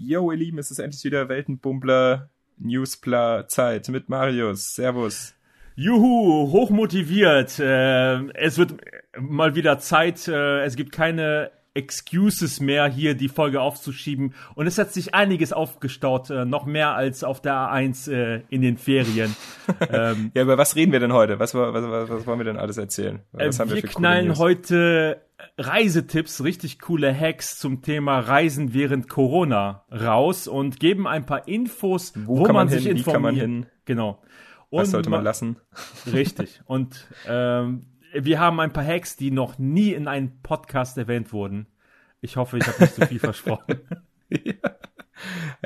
Yo, ihr Lieben, es ist endlich wieder Weltenbummler Newspla Zeit mit Marius. Servus. Juhu, hochmotiviert. Äh, es wird mal wieder Zeit. Äh, es gibt keine Excuses mehr, hier die Folge aufzuschieben. Und es hat sich einiges aufgestaut, äh, noch mehr als auf der A1 äh, in den Ferien. ähm, ja, über was reden wir denn heute? Was, was, was, was wollen wir denn alles erzählen? Was wir, wir knallen heute Reisetipps, richtig coole Hacks zum Thema Reisen während Corona raus und geben ein paar Infos, wo, wo man, man, sich hin, informiert. Wie kann man hin? Genau. Und Was sollte man lassen? Richtig. Und ähm, wir haben ein paar Hacks, die noch nie in einem Podcast erwähnt wurden. Ich hoffe, ich habe nicht zu viel versprochen. ja.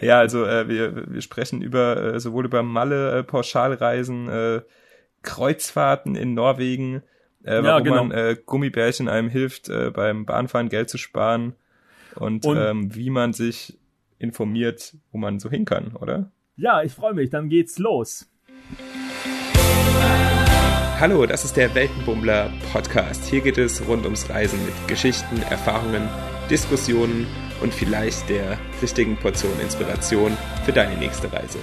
ja, also äh, wir, wir sprechen über äh, sowohl über Malle, äh, Pauschalreisen, äh, Kreuzfahrten in Norwegen, äh, warum ja, genau. man äh, Gummibärchen einem hilft, äh, beim Bahnfahren Geld zu sparen und, und ähm, wie man sich informiert, wo man so hin kann, oder? Ja, ich freue mich, dann geht's los. Hallo, das ist der Weltenbummler Podcast. Hier geht es rund ums Reisen mit Geschichten, Erfahrungen, Diskussionen und vielleicht der richtigen Portion Inspiration für deine nächste Reise.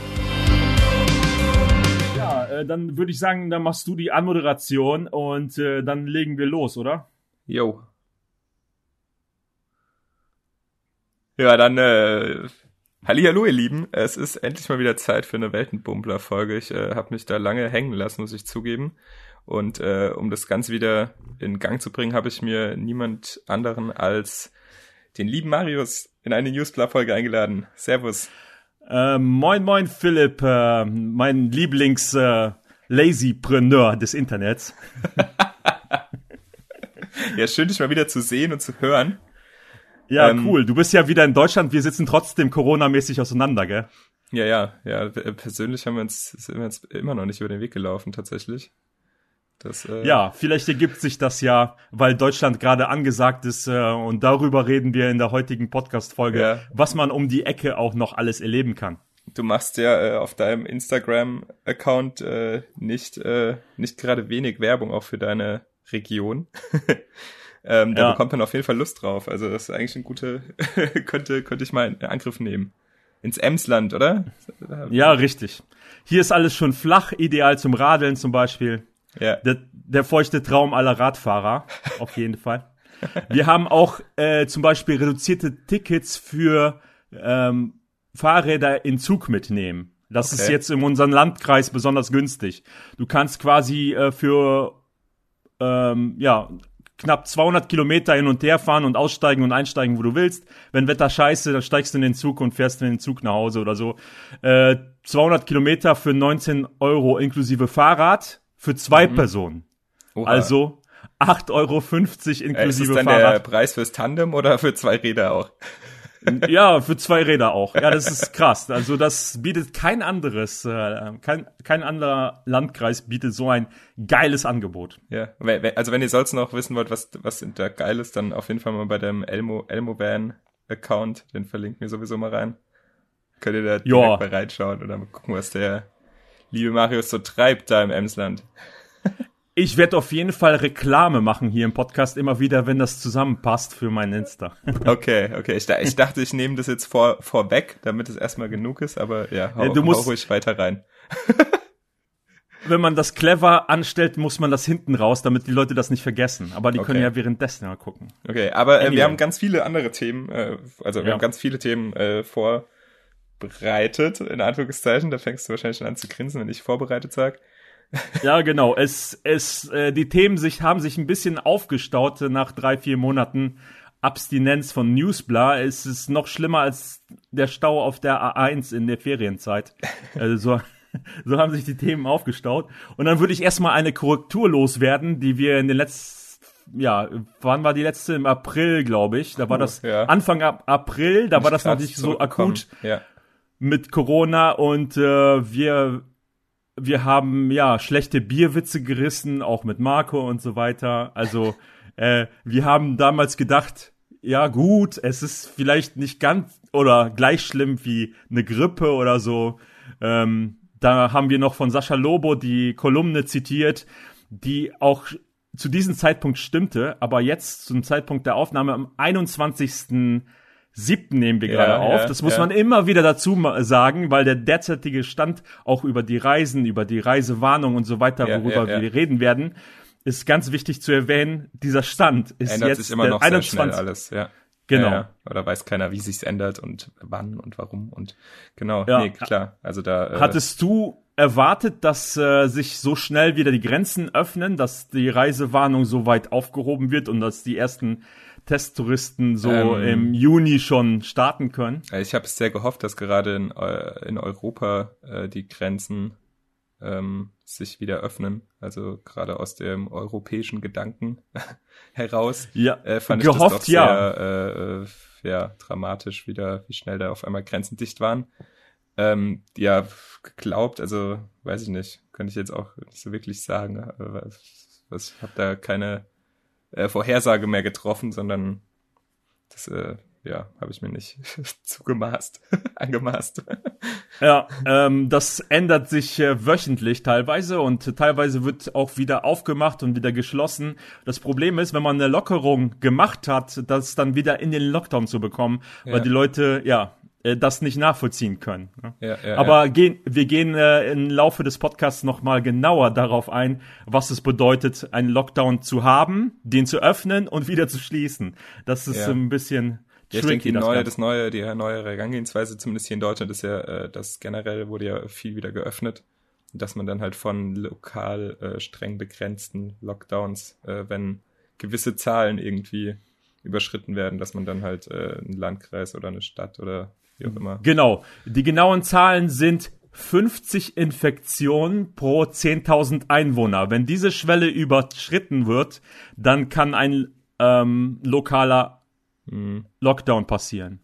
Äh, dann würde ich sagen, dann machst du die Anmoderation und äh, dann legen wir los, oder? Jo. Ja, dann äh, Hallihallo, ihr Lieben. Es ist endlich mal wieder Zeit für eine Weltenbummler-Folge. Ich äh, habe mich da lange hängen lassen, muss ich zugeben. Und äh, um das Ganze wieder in Gang zu bringen, habe ich mir niemand anderen als den lieben Marius in eine Newsblatt-Folge eingeladen. Servus. Äh, moin, moin, Philipp, äh, mein Lieblings-Lazypreneur äh, des Internets. ja, schön, dich mal wieder zu sehen und zu hören. Ja, ähm, cool. Du bist ja wieder in Deutschland. Wir sitzen trotzdem Corona-mäßig auseinander, gell? Ja, ja, ja. Persönlich haben wir uns, sind wir uns immer noch nicht über den Weg gelaufen, tatsächlich. Das, äh ja, vielleicht ergibt sich das ja, weil Deutschland gerade angesagt ist äh, und darüber reden wir in der heutigen Podcast-Folge, ja. was man um die Ecke auch noch alles erleben kann. Du machst ja äh, auf deinem Instagram-Account äh, nicht, äh, nicht gerade wenig Werbung auch für deine Region. Ähm, da ja. bekommt man auf jeden Fall Lust drauf. Also das ist eigentlich ein guter, könnte, könnte ich mal in Angriff nehmen. Ins Emsland, oder? Ja, richtig. Hier ist alles schon flach, ideal zum Radeln zum Beispiel. Ja. Der, der feuchte Traum aller Radfahrer, auf jeden Fall. Wir haben auch äh, zum Beispiel reduzierte Tickets für ähm, Fahrräder in Zug mitnehmen. Das okay. ist jetzt in unserem Landkreis besonders günstig. Du kannst quasi äh, für ähm, ja knapp 200 Kilometer hin und her fahren und aussteigen und einsteigen, wo du willst. Wenn Wetter scheiße, dann steigst du in den Zug und fährst in den Zug nach Hause oder so. Äh, 200 Kilometer für 19 Euro inklusive Fahrrad für zwei mhm. Personen. Oha. Also 8,50 Euro inklusive Fahrrad. Ist das dann Fahrrad. der Preis fürs Tandem oder für zwei Räder auch? ja, für zwei Räder auch. Ja, das ist krass. Also das bietet kein anderes, äh, kein, kein anderer Landkreis bietet so ein geiles Angebot. Ja, also wenn ihr sonst noch wissen wollt, was, was da geil ist, dann auf jeden Fall mal bei dem Elmo, Elmo Van Account, den verlinken wir sowieso mal rein. Könnt ihr da direkt ja. mal reinschauen oder mal gucken, was der liebe Marius so treibt da im Emsland. Ich werde auf jeden Fall Reklame machen hier im Podcast immer wieder, wenn das zusammenpasst für mein Insta. Okay, okay. Ich, ich dachte, ich nehme das jetzt vor, vorweg, damit es erstmal genug ist, aber ja, hau, du musst, hau ruhig weiter rein. wenn man das clever anstellt, muss man das hinten raus, damit die Leute das nicht vergessen. Aber die okay. können ja währenddessen mal gucken. Okay, aber äh, wir haben ganz viele andere Themen, äh, also wir ja. haben ganz viele Themen äh, vorbereitet, in Anführungszeichen. Da fängst du wahrscheinlich schon an zu grinsen, wenn ich vorbereitet sag. Ja, genau. Es, es, äh, die Themen sich, haben sich ein bisschen aufgestaut nach drei, vier Monaten Abstinenz von Newsbla. Es ist noch schlimmer als der Stau auf der A1 in der Ferienzeit. Also so, so haben sich die Themen aufgestaut. Und dann würde ich erstmal eine Korrektur loswerden, die wir in den letzten ja, wann war die letzte? Im April, glaube ich. Da war das ja. Anfang April, da war das noch nicht so akut ja. Mit Corona und äh, wir wir haben ja schlechte Bierwitze gerissen, auch mit Marco und so weiter. Also äh, wir haben damals gedacht, ja gut, es ist vielleicht nicht ganz oder gleich schlimm wie eine Grippe oder so. Ähm, da haben wir noch von Sascha Lobo die Kolumne zitiert, die auch zu diesem Zeitpunkt stimmte, aber jetzt zum Zeitpunkt der Aufnahme am 21. siebten nehmen wir gerade auf. ja, das muss ja. man immer wieder dazu sagen, weil der derzeitige Stand auch über die Reisen, über die Reisewarnung und so weiter, Ja, worüber ja, ja. wir reden werden, ist ganz wichtig zu erwähnen. Dieser Stand ist Ändert jetzt sich immer noch sehr 21. schnell alles, ja. Genau. Ja, ja. Oder weiß keiner, wie sich's ändert und wann und warum und genau. Ja. Nee, klar. Also da äh, Hattest du erwartet, dass äh, sich so schnell wieder die Grenzen öffnen, dass die Reisewarnung so weit aufgehoben wird und dass die ersten Testtouristen so Ähm. im Juni schon starten können? Äh, Ich habe sehr gehofft, dass gerade in, in Europa äh, die Grenzen ähm, sich wieder öffnen. Also gerade aus dem europäischen Gedanken heraus Ja, äh, fand gehofft, ich das doch ja. sehr äh, äh, ja, dramatisch wieder, wie schnell da auf einmal Grenzen dicht waren. Ähm, ja, geglaubt, also weiß ich nicht, könnte ich jetzt auch nicht so wirklich sagen. Was, was, ich habe da keine äh, Vorhersage mehr getroffen, sondern das äh, ja, habe ich mir nicht zugemaßt, angemaßt. Ja, ähm, das ändert sich äh, wöchentlich teilweise und teilweise wird auch wieder aufgemacht und wieder geschlossen. Das Problem ist, wenn man eine Lockerung gemacht hat, das dann wieder in den Lockdown zu bekommen, Ja. weil die Leute ja das nicht nachvollziehen können. ne? Ja, ja, Aber Gehen, wir gehen äh, im Laufe des Podcasts nochmal genauer darauf ein, was es bedeutet, einen Lockdown zu haben, den zu öffnen und wieder zu schließen. Das ist Ja. ein bisschen Ja, ich denke, tricky. die das neue, das neue, die neue Herangehensweise, zumindest hier in Deutschland, ist ja, äh, das generell wurde ja viel wieder geöffnet, dass man dann halt von lokal äh, streng begrenzten Lockdowns, äh, wenn gewisse Zahlen irgendwie überschritten werden, dass man dann halt äh, einen Landkreis oder eine Stadt oder wie auch immer. Genau. Die genauen Zahlen sind 50 Infektionen pro 10.000 Einwohner. Wenn diese Schwelle überschritten wird, dann kann ein ähm, lokaler Mhm. Lockdown passieren.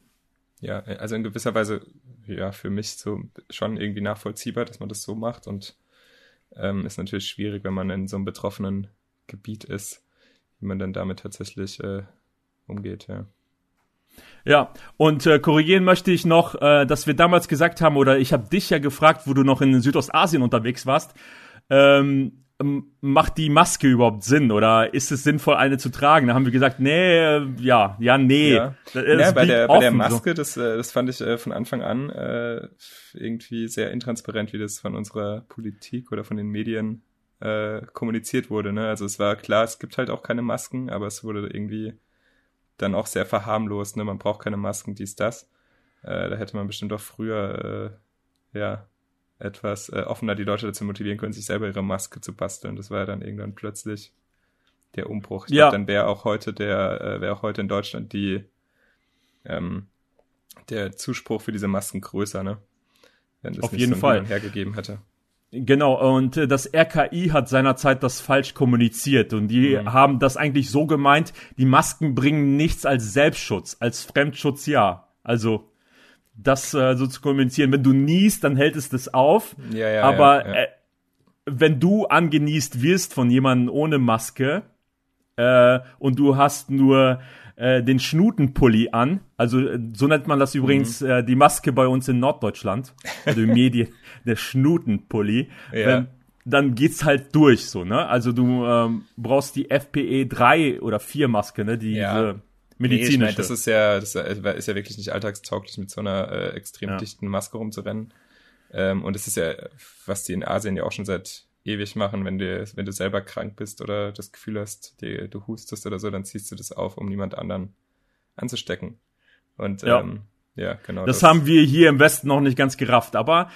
Ja, also in gewisser Weise, ja, für mich so schon irgendwie nachvollziehbar, dass man das so macht und ähm, ist natürlich schwierig, wenn man in so einem betroffenen Gebiet ist, wie man dann damit tatsächlich äh, umgeht, ja. Ja, und äh, korrigieren möchte ich noch, äh, dass wir damals gesagt haben, oder ich habe dich ja gefragt, wo du noch in Südostasien unterwegs warst, ähm, macht die Maske überhaupt Sinn oder ist es sinnvoll, eine zu tragen? Da haben wir gesagt, nee, äh, ja, ja, nee. Ja, das ja bei, der, bei der offen. Maske, das, äh, das fand ich äh, von Anfang an äh, irgendwie sehr intransparent, wie das von unserer Politik oder von den Medien äh, kommuniziert wurde. Ne? Also es war klar, es gibt halt auch keine Masken, aber es wurde irgendwie dann auch sehr verharmlost. Ne? Man braucht keine Masken, dies, das. Äh, da hätte man bestimmt auch früher äh, ja etwas äh, offener die Leute dazu motivieren können, sich selber ihre Maske zu basteln. Das war ja dann irgendwann plötzlich der Umbruch. Ich Ja. glaube, dann wäre auch heute der, äh, wäre auch heute in Deutschland die ähm, der Zuspruch für diese Masken größer, ne? Wenn das Auf nicht jeden so Fall. Hergegeben hätte. Genau, und äh, das RKI hat seinerzeit das falsch kommuniziert und die Mhm. haben das eigentlich so gemeint, die Masken bringen nichts als Selbstschutz, als Fremdschutz ja. Also das äh, so zu kommunizieren, wenn du niest, dann hält es das auf, Ja, ja. aber ja, ja. Äh, wenn du angenießt wirst von jemandem ohne Maske äh, und du hast nur äh, den Schnutenpulli an, also äh, so nennt man das übrigens Mhm. äh, die Maske bei uns in Norddeutschland, also im Medien, der Schnutenpulli, Ja. wenn, dann geht's halt durch so, ne? Also du ähm, brauchst die FPE 3 oder 4 Maske, ne? Die Ja. diese Nee, ich medizinische. mein, das ist ja, das ist ja wirklich nicht alltagstauglich, mit so einer äh, extrem Ja. dichten Maske rumzurennen. Ähm, und es ist ja, was die in Asien ja auch schon seit ewig machen, wenn du, wenn du selber krank bist oder das Gefühl hast, die, du hustest oder so, dann ziehst du das auf, um niemand anderen anzustecken. Und Ja. ähm, ja, genau. Das, haben wir hier im Westen noch nicht ganz gerafft, aber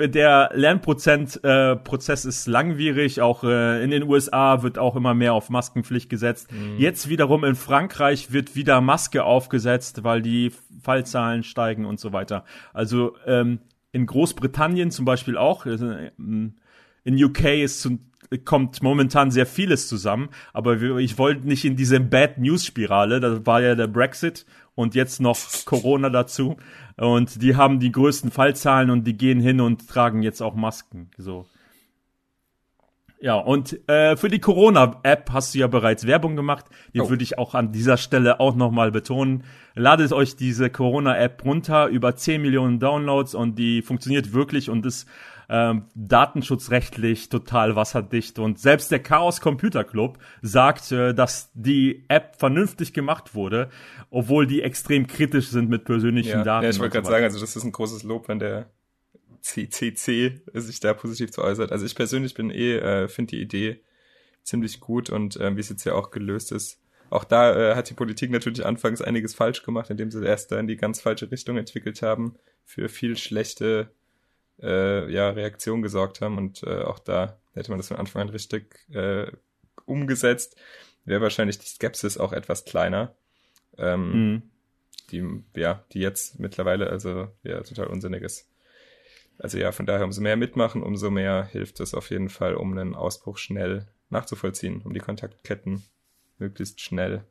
der Lernprozess äh, Prozess ist langwierig. Auch äh, in den USA wird auch immer mehr auf Maskenpflicht gesetzt. Mhm. Jetzt wiederum in Frankreich wird wieder Maske aufgesetzt, weil die Fallzahlen steigen und so weiter. Also ähm, in Großbritannien zum Beispiel auch. äh, In UK ist zum, kommt momentan sehr vieles zusammen, aber ich wollte nicht in diese Bad News Spirale. Das war ja der Brexit und jetzt noch Corona dazu. Und die haben die größten Fallzahlen und die gehen hin und tragen jetzt auch Masken. So. Ja, und äh, für die Corona-App hast du ja bereits Werbung gemacht. Die Oh. würde ich auch an dieser Stelle auch nochmal betonen. Ladet euch diese Corona-App runter, über 10 Millionen Downloads und die funktioniert wirklich und ist ähm, datenschutzrechtlich total wasserdicht und selbst der Chaos Computer Club sagt, äh, dass die App vernünftig gemacht wurde, obwohl die extrem kritisch sind mit persönlichen ja, Daten. Ja, ich wollte gerade so sagen, also das ist ein großes Lob, wenn der CCC sich da positiv zu äußert. Also ich persönlich bin eh, äh, finde die Idee ziemlich gut und äh, wie es jetzt ja auch gelöst ist. Auch da äh, hat die Politik natürlich anfangs einiges falsch gemacht, indem sie erst da in die ganz falsche Richtung entwickelt haben, für viel schlechte äh, ja, Reaktionen gesorgt haben und äh, auch da hätte man das von Anfang an richtig äh, umgesetzt, wäre wahrscheinlich die Skepsis auch etwas kleiner. Ähm, Mhm. die, ja, die jetzt mittlerweile also ja total unsinnig ist. Also ja, von daher umso mehr mitmachen, umso mehr hilft es auf jeden Fall, um einen Ausbruch schnell nachzuvollziehen, um die Kontaktketten möglichst schnell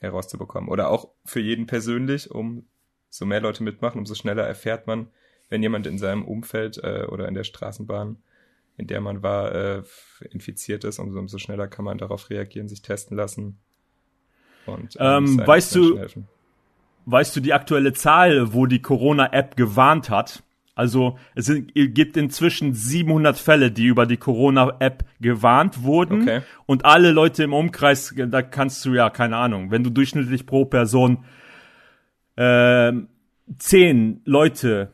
herauszubekommen. Oder auch für jeden persönlich, um so mehr Leute mitmachen, umso schneller erfährt man, wenn jemand in seinem Umfeld äh, oder in der Straßenbahn, in der man war, äh, infiziert ist, umso, umso schneller kann man darauf reagieren, sich testen lassen. Und, Ähm, seinen weißt du- helfen. Weißt du die aktuelle Zahl, wo die Corona-App gewarnt hat? Also es gibt inzwischen 700 Fälle, die über die Corona-App gewarnt wurden. Okay. Und alle Leute im Umkreis, da kannst du ja, keine Ahnung, wenn du durchschnittlich pro Person ähm, zehn Leute,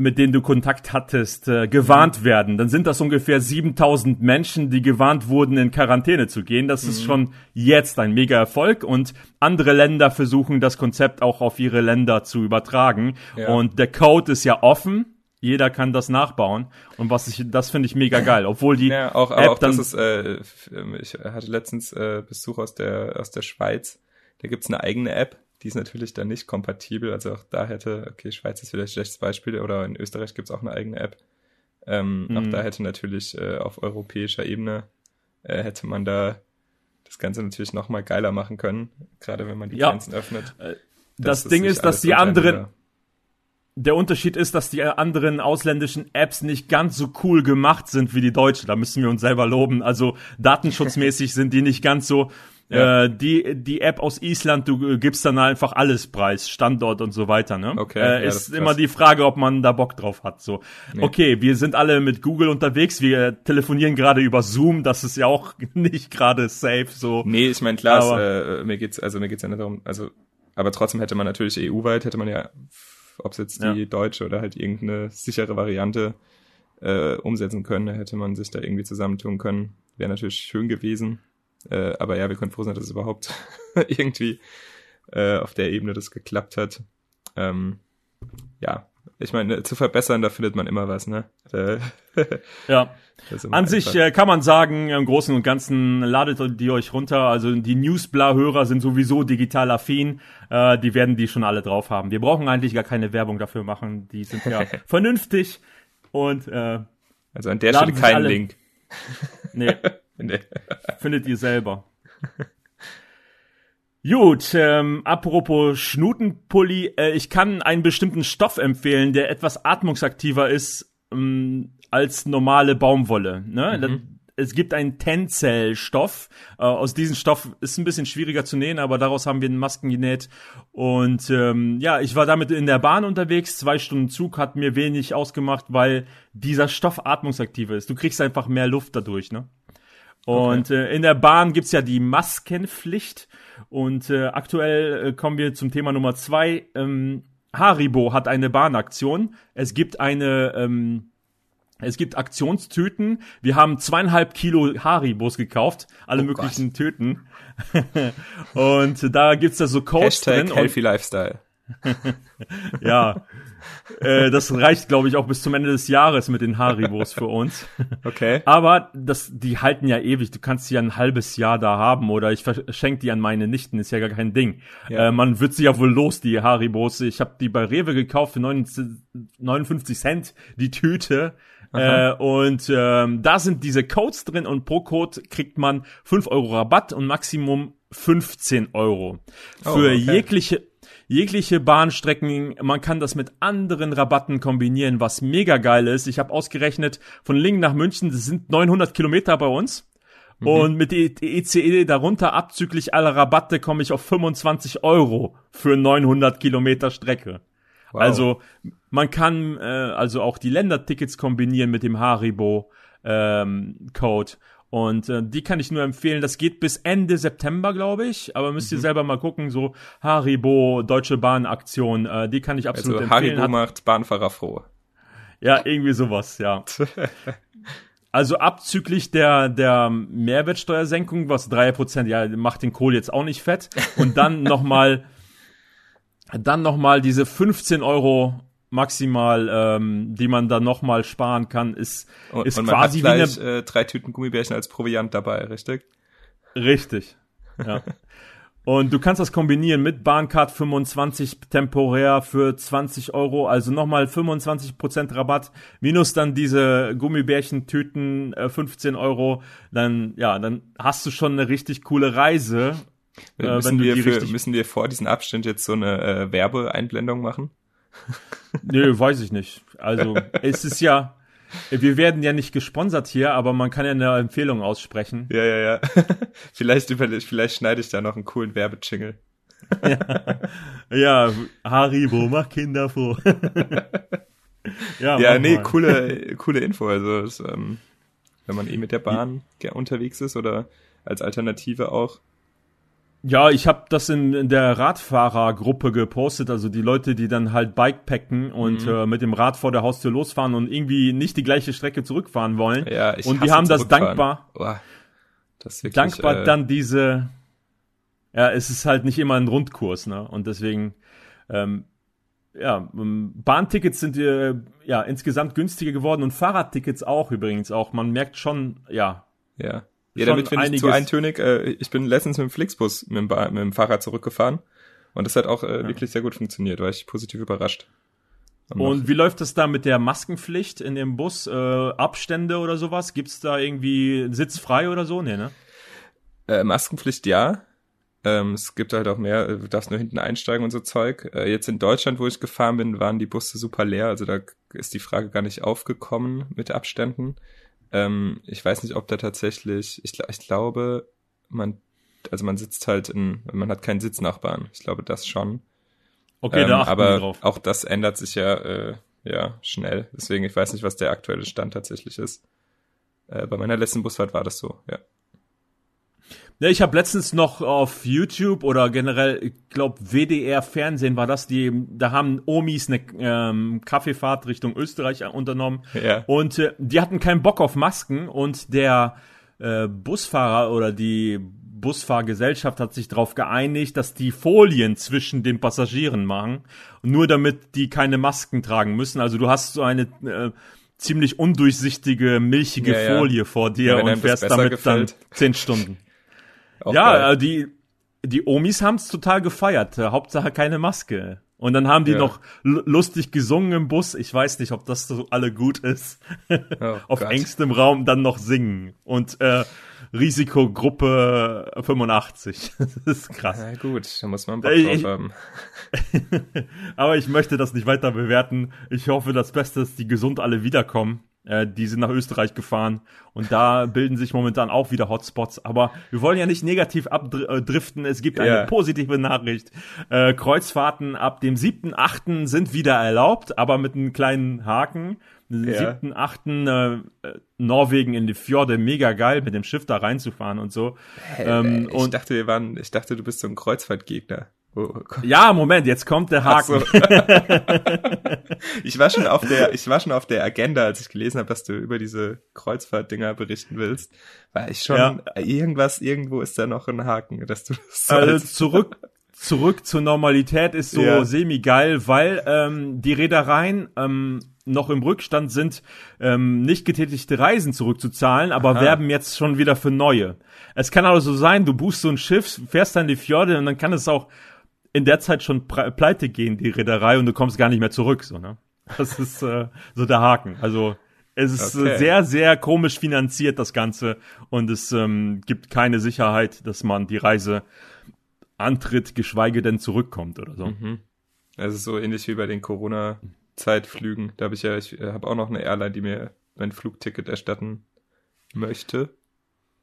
mit denen du Kontakt hattest, äh, gewarnt werden, dann sind das ungefähr 7000 Menschen, die gewarnt wurden, in Quarantäne zu gehen. Das ist schon jetzt ein mega Erfolg und andere Länder versuchen das Konzept auch auf ihre Länder zu übertragen. Ja. Und der Code ist ja offen. Jeder kann das nachbauen und was ich, das finde ich mega geil, obwohl die Ja, auch, App auch dann das ist, äh, ähm, ich hatte letztens äh, Besuch aus der, aus der Schweiz. Da gibt's eine eigene App, die ist natürlich dann nicht kompatibel. Also auch da hätte, okay, Schweiz ist vielleicht ein schlechtes Beispiel, oder in Österreich gibt's auch eine eigene App. Ähm, Auch Mhm. da hätte natürlich äh, auf europäischer Ebene äh, hätte man da das Ganze natürlich noch mal geiler machen können, gerade wenn man die Ja. Grenzen öffnet. das dass Ding ist, dass die anderen Der Unterschied ist, dass die anderen ausländischen Apps nicht ganz so cool gemacht sind wie die deutsche. Da müssen wir uns selber loben. Also datenschutzmäßig sind die nicht ganz so. Ja. Äh, die, die App aus Island, du gibst dann einfach alles preis, Standort und so weiter. Ne? Okay, äh, ja, ist immer die Frage, ob man da Bock drauf hat. So, Nee. okay, wir sind alle mit Google unterwegs. Wir telefonieren gerade über Zoom. Das ist ja auch nicht gerade safe. So, Nee, ich meine, klar, Aber- äh, mir geht's, also mir geht's ja nicht darum, also, aber trotzdem hätte man natürlich EU-weit, hätte man ja, ob es jetzt die Ja. deutsche oder halt irgendeine sichere Variante äh, umsetzen können, hätte man sich da irgendwie zusammentun können. Wäre natürlich schön gewesen. Äh, aber ja, wir können froh sein, dass es überhaupt irgendwie äh, auf der Ebene das geklappt hat. Ähm, ja, ich meine, zu verbessern, da findet man immer was, ne? Äh, ja. An sich einfach. äh, kann man sagen, im Großen und Ganzen ladet die euch runter. Also die Newsbla-Hörer sind sowieso digital affin. Äh, die werden die schon alle drauf haben. Wir brauchen eigentlich gar keine Werbung dafür machen. Die sind ja vernünftig. Und äh, also an der Stelle sich kein Link. nee, Nee. findet ihr selber. Gut, ähm, apropos Schnutenpulli, äh, ich kann einen bestimmten Stoff empfehlen, der etwas atmungsaktiver ist ähm, als normale Baumwolle. Ne? Da- Es gibt einen Tencel-Stoff. Äh, aus diesem Stoff ist ein bisschen schwieriger zu nähen, aber daraus haben wir Masken genäht. Und ähm, ja, ich war damit in der Bahn unterwegs. Zwei Stunden Zug hat mir wenig ausgemacht, weil dieser Stoff atmungsaktiver ist. Du kriegst einfach mehr Luft dadurch, ne? Und äh, in der Bahn gibt's ja die Maskenpflicht. Und äh, aktuell äh, kommen wir zum Thema Nummer zwei. Ähm, Haribo hat eine Bahnaktion. Es gibt eine, ähm, es gibt Aktionstüten. Wir haben zweieinhalb Kilo Haribos gekauft, alle Oh möglichen Tüten. und da gibt's da so Codes drin. Hashtag Und, Healthy Lifestyle. ja, äh, das reicht, glaube ich, auch bis zum Ende des Jahres mit den Haribos für uns. Okay. Aber das, die halten ja ewig. Du kannst sie ja ein halbes Jahr da haben oder ich verschenke die an meine Nichten, ist ja gar kein Ding. Ja. Äh, man wird sie ja wohl los, die Haribos. Ich habe die bei Rewe gekauft für 59 59 Cent die Tüte. Äh, und ähm, da sind diese Codes drin und pro Code kriegt man 5 Euro Rabatt und Maximum 15 Euro. Oh, Für okay. jegliche jegliche Bahnstrecken, man kann das mit anderen Rabatten kombinieren, was mega geil ist. Ich habe ausgerechnet, von Lingen nach München, das sind 900 Kilometer bei uns. Mhm. Und mit der ECE darunter abzüglich aller Rabatte komme ich auf 25 Euro für 900 Kilometer Strecke. Wow. Also man kann äh, also auch die Ländertickets kombinieren mit dem Haribo ähm, Code. Und äh, die kann ich nur empfehlen. Das geht bis Ende September, glaube ich. Aber müsst ihr mhm. selber mal gucken. So Haribo, Deutsche Bahn Aktion, äh, die kann ich absolut also, empfehlen. Haribo macht Bahnfahrer froh. Ja, irgendwie sowas, ja. Also abzüglich der, der Mehrwertsteuersenkung, was drei Prozent, ja, macht den Kohl jetzt auch nicht fett. Und dann nochmal, dann nochmal diese 15 Euro maximal, ähm, die man dann nochmal sparen kann, ist, und, ist und man quasi hat gleich, wie eine, äh, drei Tüten Gummibärchen als Proviant dabei, richtig? Richtig. Ja. Und du kannst das kombinieren mit Bahncard 25 temporär für 20 Euro, also nochmal 25% Rabatt, minus dann diese Gummibärchentüten äh, 15 Euro, dann, ja, dann hast du schon eine richtig coole Reise. Äh, müssen, wir für, müssen wir vor diesem Abstand jetzt so eine äh, Werbeeinblendung machen? Nö, weiß ich nicht. Also, es ist ja, wir werden ja nicht gesponsert hier, aber man kann ja eine Empfehlung aussprechen. Ja, ja, ja. vielleicht, vielleicht schneide ich da noch einen coolen Werbejingle. ja. ja, Haribo, mach Kinder froh. ja, ja nee, mal. coole, coole Info. Also, das, ähm, wenn man eh mit der Bahn unterwegs ist oder als Alternative auch, ja, ich habe das in, in der Radfahrergruppe gepostet, also die Leute, die dann halt Bikepacken und mhm. äh, mit dem Rad vor der Haustür losfahren und irgendwie nicht die gleiche Strecke zurückfahren wollen. Ja, ich und die haben das dankbar, oh, das wirklich, dankbar äh, dann diese, ja, es ist halt nicht immer ein Rundkurs, ne? Und deswegen, ähm, ja, ähm, Bahntickets sind äh, ja insgesamt günstiger geworden und Fahrradtickets auch übrigens auch. Man merkt schon, ja. Ja. Ja, damit finde ich zu eintönig. Äh, ich bin letztens mit dem Flixbus mit dem, mit dem Fahrrad zurückgefahren und das hat auch äh, ja. wirklich sehr gut funktioniert, war ich positiv überrascht. Und, und wie läuft das da mit der Maskenpflicht in dem Bus? Äh, Abstände oder sowas? Gibt's da irgendwie Sitz frei oder so? Nee, ne? Äh, Maskenpflicht ja. Ähm, es gibt halt auch mehr, äh, du darfst nur hinten einsteigen und so Zeug. Äh, jetzt in Deutschland, wo ich gefahren bin, waren die Busse super leer, also da ist die Frage gar nicht aufgekommen mit Abständen. Ähm, ich weiß nicht, ob da tatsächlich, ich, ich glaube, man, also man sitzt halt in, man hat keinen Sitznachbarn. Ich glaube, das schon. Okay, ähm, da achten aber wir drauf. auch das ändert sich ja, äh, ja, schnell. Deswegen, ich weiß nicht, was der aktuelle Stand tatsächlich ist. Äh, bei meiner letzten Busfahrt war das so, ja. Ja, ich habe letztens noch auf YouTube oder generell, ich glaube WDR Fernsehen war das, die, da haben Omis eine ähm, Kaffeefahrt Richtung Österreich unternommen ja. und äh, die hatten keinen Bock auf Masken und der äh, Busfahrer oder die Busfahrgesellschaft hat sich darauf geeinigt, dass die Folien zwischen den Passagieren machen, nur damit die keine Masken tragen müssen. Also du hast so eine äh, ziemlich undurchsichtige, milchige ja, Folie ja. vor dir ja, und fährst damit gefällt. dann zehn Stunden. Auch ja, geil. Äh, die, die Omis haben's total gefeiert. Äh, Hauptsache keine Maske. Und dann haben die ja. noch lustig gesungen im Bus. Ich weiß nicht, ob das so alle gut ist. Oh, Auf Gott. engstem Raum dann noch singen. Und äh, Risikogruppe 85. das ist krass. Na gut, da muss man Bock drauf haben. Aber ich möchte das nicht weiter bewerten. Ich hoffe, das Beste ist, die gesund alle wiederkommen. Äh, die sind nach Österreich gefahren und da bilden sich momentan auch wieder Hotspots. Aber wir wollen ja nicht negativ abdriften. Es gibt eine ja. positive Nachricht. Äh, Kreuzfahrten ab dem 7.8. sind wieder erlaubt, aber mit einem kleinen Haken. Ja. 7.8. Äh, Norwegen in die Fjorde, mega geil, mit dem Schiff da reinzufahren und so. Hey, ähm, ich und dachte, wir waren, ich dachte, du bist so ein Kreuzfahrtgegner. Oh, oh ja, Moment, jetzt kommt der Haken. So. ich war schon auf der, ich war schon auf der Agenda, als ich gelesen habe, dass du über diese Kreuzfahrtdinger berichten willst. War ich schon ja. irgendwas, irgendwo ist da noch ein Haken, dass du das also zurück zurück zur Normalität ist so ja. semi geil, weil ähm, die Reedereien ähm, noch im Rückstand sind, ähm, nicht getätigte Reisen zurückzuzahlen, aber Aha. werben jetzt schon wieder für neue. Es kann also sein, du buchst so ein Schiff, fährst dann die Fjorde und dann kann es auch in der Zeit schon pleite gehen, die Reederei, und du kommst gar nicht mehr zurück, so, ne? Das ist äh, so der Haken. Also es ist okay. sehr, sehr komisch finanziert, das Ganze, und es ähm, gibt keine Sicherheit, dass man die Reise antritt, geschweige denn zurückkommt oder so. Mhm. Also so ähnlich wie bei den Corona-Zeitflügen. Da habe ich ja, ich äh, habe auch noch eine Airline, die mir mein Flugticket erstatten möchte.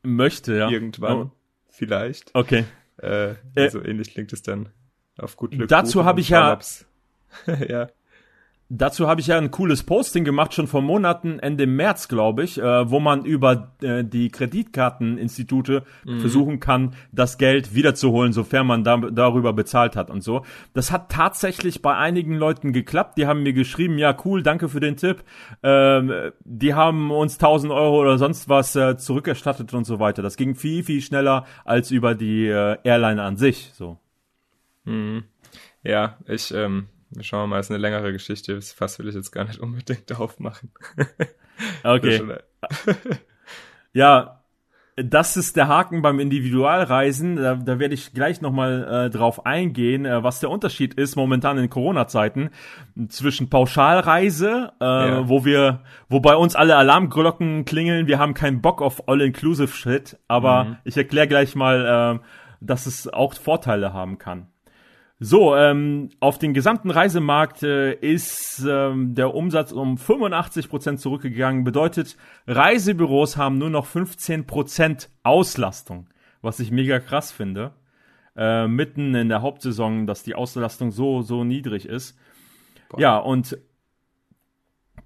Möchte, ja. Irgendwann. Oh. Vielleicht. Okay. Äh, äh, so ähnlich klingt es dann. Auf gut Glück. Dazu habe ich ja, ja. Dazu habe ich ja ein cooles Posting gemacht, schon vor Monaten, Ende März, glaube ich, äh, wo man über äh, die Kreditkarteninstitute mhm. versuchen kann, das Geld wiederzuholen, sofern man da, darüber bezahlt hat und so. Das hat tatsächlich bei einigen Leuten geklappt. Die haben mir geschrieben, ja cool, danke für den Tipp. Ähm, die haben uns 1000 Euro oder sonst was äh, zurückerstattet und so weiter. Das ging viel, viel schneller als über die äh, Airline an sich. So. Mhm. Ja, ich ähm, Schauen wir mal, ist eine längere Geschichte. Fass will ich jetzt gar nicht unbedingt aufmachen. Okay. ja, das ist der Haken beim Individualreisen. Da, da werde ich gleich nochmal äh, drauf eingehen, äh, was der Unterschied ist momentan in Corona-Zeiten zwischen Pauschalreise, äh, ja. wo wir, wo bei uns alle Alarmglocken klingeln. Wir haben keinen Bock auf All-Inclusive-Shit, aber mhm. ich erkläre gleich mal, äh, dass es auch Vorteile haben kann. So, ähm, auf den gesamten Reisemarkt äh, ist ähm, der Umsatz um 85 Prozent zurückgegangen. Bedeutet, Reisebüros haben nur noch 15 Prozent Auslastung, was ich mega krass finde. Äh, mitten in der Hauptsaison, dass die Auslastung so, so niedrig ist. Boah. Ja, und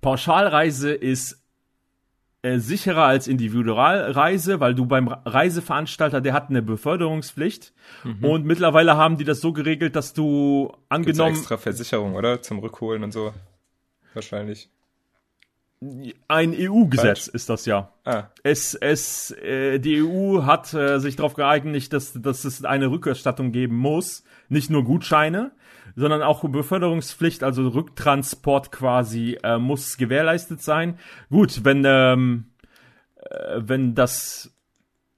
Pauschalreise ist äh, sicherer als Individualreise, weil du beim Reiseveranstalter, der hat eine Beförderungspflicht mhm. und mittlerweile haben die das so geregelt, dass du angenommen Gibt's extra Versicherung, oder zum Rückholen und so wahrscheinlich. Ein EU-Gesetz ist das ja. Ah. Es, es, äh, die EU hat äh, sich darauf geeinigt, dass, dass es eine Rückerstattung geben muss, nicht nur Gutscheine, sondern auch Beförderungspflicht, also Rücktransport quasi äh, muss gewährleistet sein. Gut, wenn ähm, äh, wenn das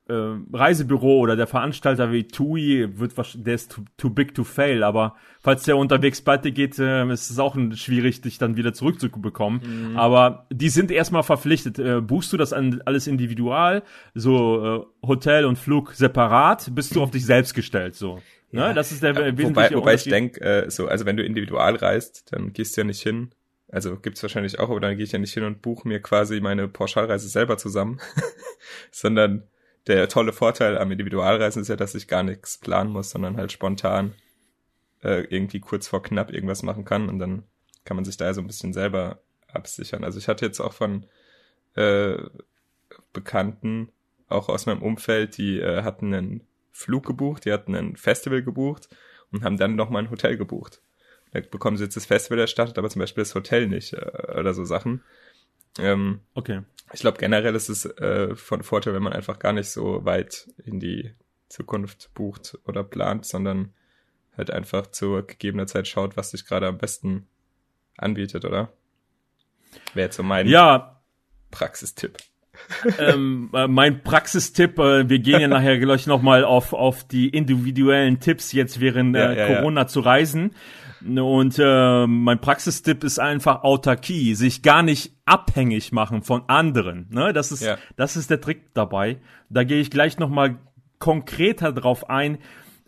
äh, Reisebüro oder der Veranstalter wie TUI wird der ist too, too big to fail, aber falls der unterwegs pleite geht, äh, ist es auch schwierig, dich dann wieder zurückzubekommen. Mhm. Aber die sind erstmal verpflichtet. Äh, buchst du das an, alles individual, so äh, Hotel und Flug separat, bist du auf dich selbst gestellt, so. Ne? Ja, das ist der ja, wobei, wobei ich denke, äh, so, also wenn du individual reist, dann gehst du ja nicht hin. Also gibt's wahrscheinlich auch, aber dann gehe ich ja nicht hin und buche mir quasi meine Pauschalreise selber zusammen, sondern der tolle Vorteil am Individualreisen ist ja, dass ich gar nichts planen muss, sondern halt spontan äh, irgendwie kurz vor knapp irgendwas machen kann und dann kann man sich da ja so ein bisschen selber absichern. Also ich hatte jetzt auch von äh, Bekannten, auch aus meinem Umfeld, die äh, hatten einen Flug gebucht, die hatten ein Festival gebucht und haben dann nochmal ein Hotel gebucht. Da bekommen sie jetzt das Festival erstattet, aber zum Beispiel das Hotel nicht äh, oder so Sachen. Ähm, okay. Ich glaube generell ist es äh, von Vorteil, wenn man einfach gar nicht so weit in die Zukunft bucht oder plant, sondern halt einfach zur gegebener Zeit schaut, was sich gerade am besten anbietet, oder? Wäre jetzt so mein ja. Praxistipp ähm, äh, mein Praxistipp, äh, wir gehen ja nachher gleich nochmal auf, auf die individuellen Tipps jetzt während äh, ja, Corona ja. zu reisen. Und äh, mein Praxistipp ist einfach Autarkie, sich gar nicht abhängig machen von anderen. Ne? Das, ist, ja. das ist der Trick dabei. Da gehe ich gleich nochmal konkreter drauf ein.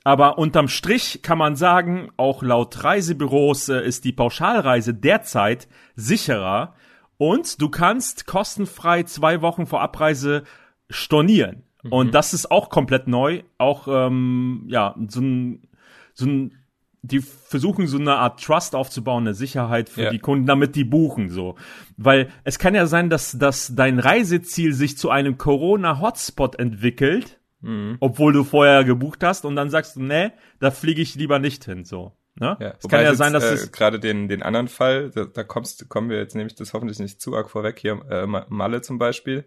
Aber unterm Strich kann man sagen, auch laut Reisebüros äh, ist die Pauschalreise derzeit sicherer und du kannst kostenfrei zwei Wochen vor Abreise stornieren. Mhm. Und das ist auch komplett neu. Auch, ähm, ja, so ein, so ein, die versuchen so eine Art Trust aufzubauen, eine Sicherheit für ja. die Kunden, damit die buchen, so. Weil es kann ja sein, dass, dass dein Reiseziel sich zu einem Corona-Hotspot entwickelt, mhm. obwohl du vorher gebucht hast und dann sagst du, nee, da fliege ich lieber nicht hin, so. Ne? Ja, es kann ja sein, dass äh, gerade den den anderen Fall, da, da kommst kommen wir jetzt nämlich das hoffentlich nicht zu arg vorweg hier äh, Malle zum Beispiel.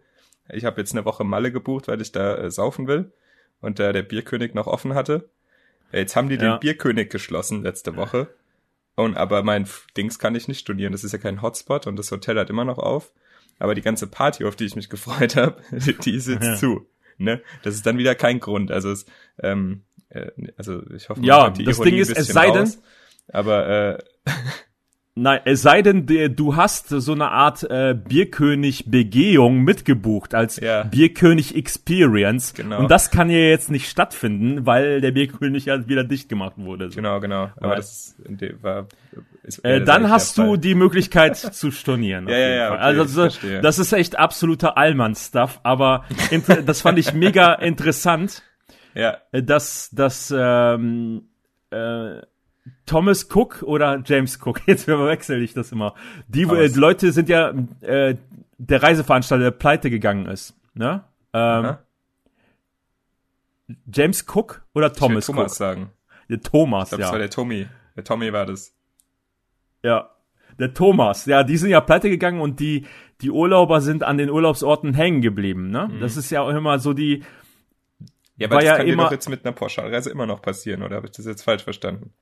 Ich habe jetzt eine Woche Malle gebucht, weil ich da äh, saufen will und äh, der Bierkönig noch offen hatte. Jetzt haben die ja. den Bierkönig geschlossen letzte Woche. Und aber mein Dings kann ich nicht studieren. Das ist ja kein Hotspot und das Hotel hat immer noch auf. Aber die ganze Party, auf die ich mich gefreut habe, die ist jetzt ja. zu. Ne? Das ist dann wieder kein Grund. Also es, ähm, äh, also ich hoffe, ja, das Ding ist, es sei denn, aber äh, Nein, es sei denn, du hast so eine Art äh, Bierkönig-Begehung mitgebucht als ja. Bierkönig-Experience. Genau. Und das kann ja jetzt nicht stattfinden, weil der Bierkönig ja wieder dicht gemacht wurde. So. Genau, genau. Aber das war. Ist, äh, dann hast du die Möglichkeit zu stornieren. ja, ja, ja. Okay, also so, das ist echt absoluter Allmann-Stuff, aber das fand ich mega interessant. Ja. Dass, dass ähm, äh, Thomas Cook oder James Cook, jetzt verwechsel ich das immer. Die, äh, Leute sind ja, äh, der Reiseveranstalter, der pleite gegangen ist. Ne? Ähm, James Cook oder Thomas ich will Thomas Cook? sagen. Der Thomas, Ich glaube, ja. das war der Tommy. Der Tommy war das. Ja. Der Thomas, ja, die sind ja pleite gegangen und die, die Urlauber sind an den Urlaubsorten hängen geblieben, ne? Das ist ja auch immer so die, Ja, aber War das ja kann dir immer- doch jetzt mit einer Pauschalreise immer noch passieren, oder habe ich das jetzt falsch verstanden?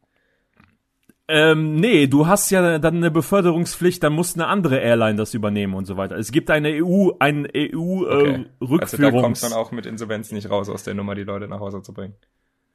ähm, nee, du hast ja dann eine Beförderungspflicht, dann muss eine andere Airline das übernehmen und so weiter. Es gibt eine EU, ein EU Okay. äh, Also da kommt Rückführungs. man auch mit Insolvenz nicht raus aus der Nummer, die Leute nach Hause zu bringen.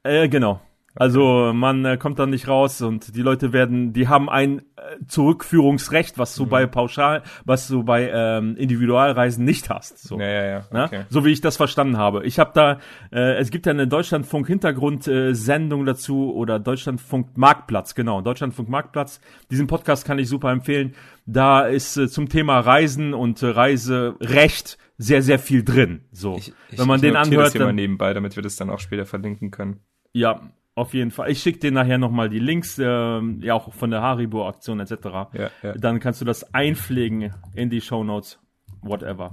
Äh, genau. Also man äh, kommt dann nicht raus und die Leute werden, die haben ein äh, Zurückführungsrecht, was Mhm. du bei Pauschal, was du bei ähm, Individualreisen nicht hast. So. Ja, ja, ja. Okay. So wie ich das verstanden habe. Ich habe da, äh, es gibt ja eine Deutschlandfunk-Hintergrund-Sendung dazu oder Deutschlandfunk-Marktplatz, genau, Deutschlandfunk-Marktplatz. Diesen Podcast kann ich super empfehlen. Da ist äh, zum Thema Reisen und äh, Reiserecht sehr, sehr viel drin. So, Ich, ich, wenn man ich den notiere das anhört, hier mal dann, nebenbei, damit wir das dann auch später verlinken können. ja, auf jeden Fall. Ich schicke dir nachher nochmal die Links, ähm, ja auch von der Haribo-Aktion etc. Ja, ja. Dann kannst du das einpflegen in die Shownotes, whatever.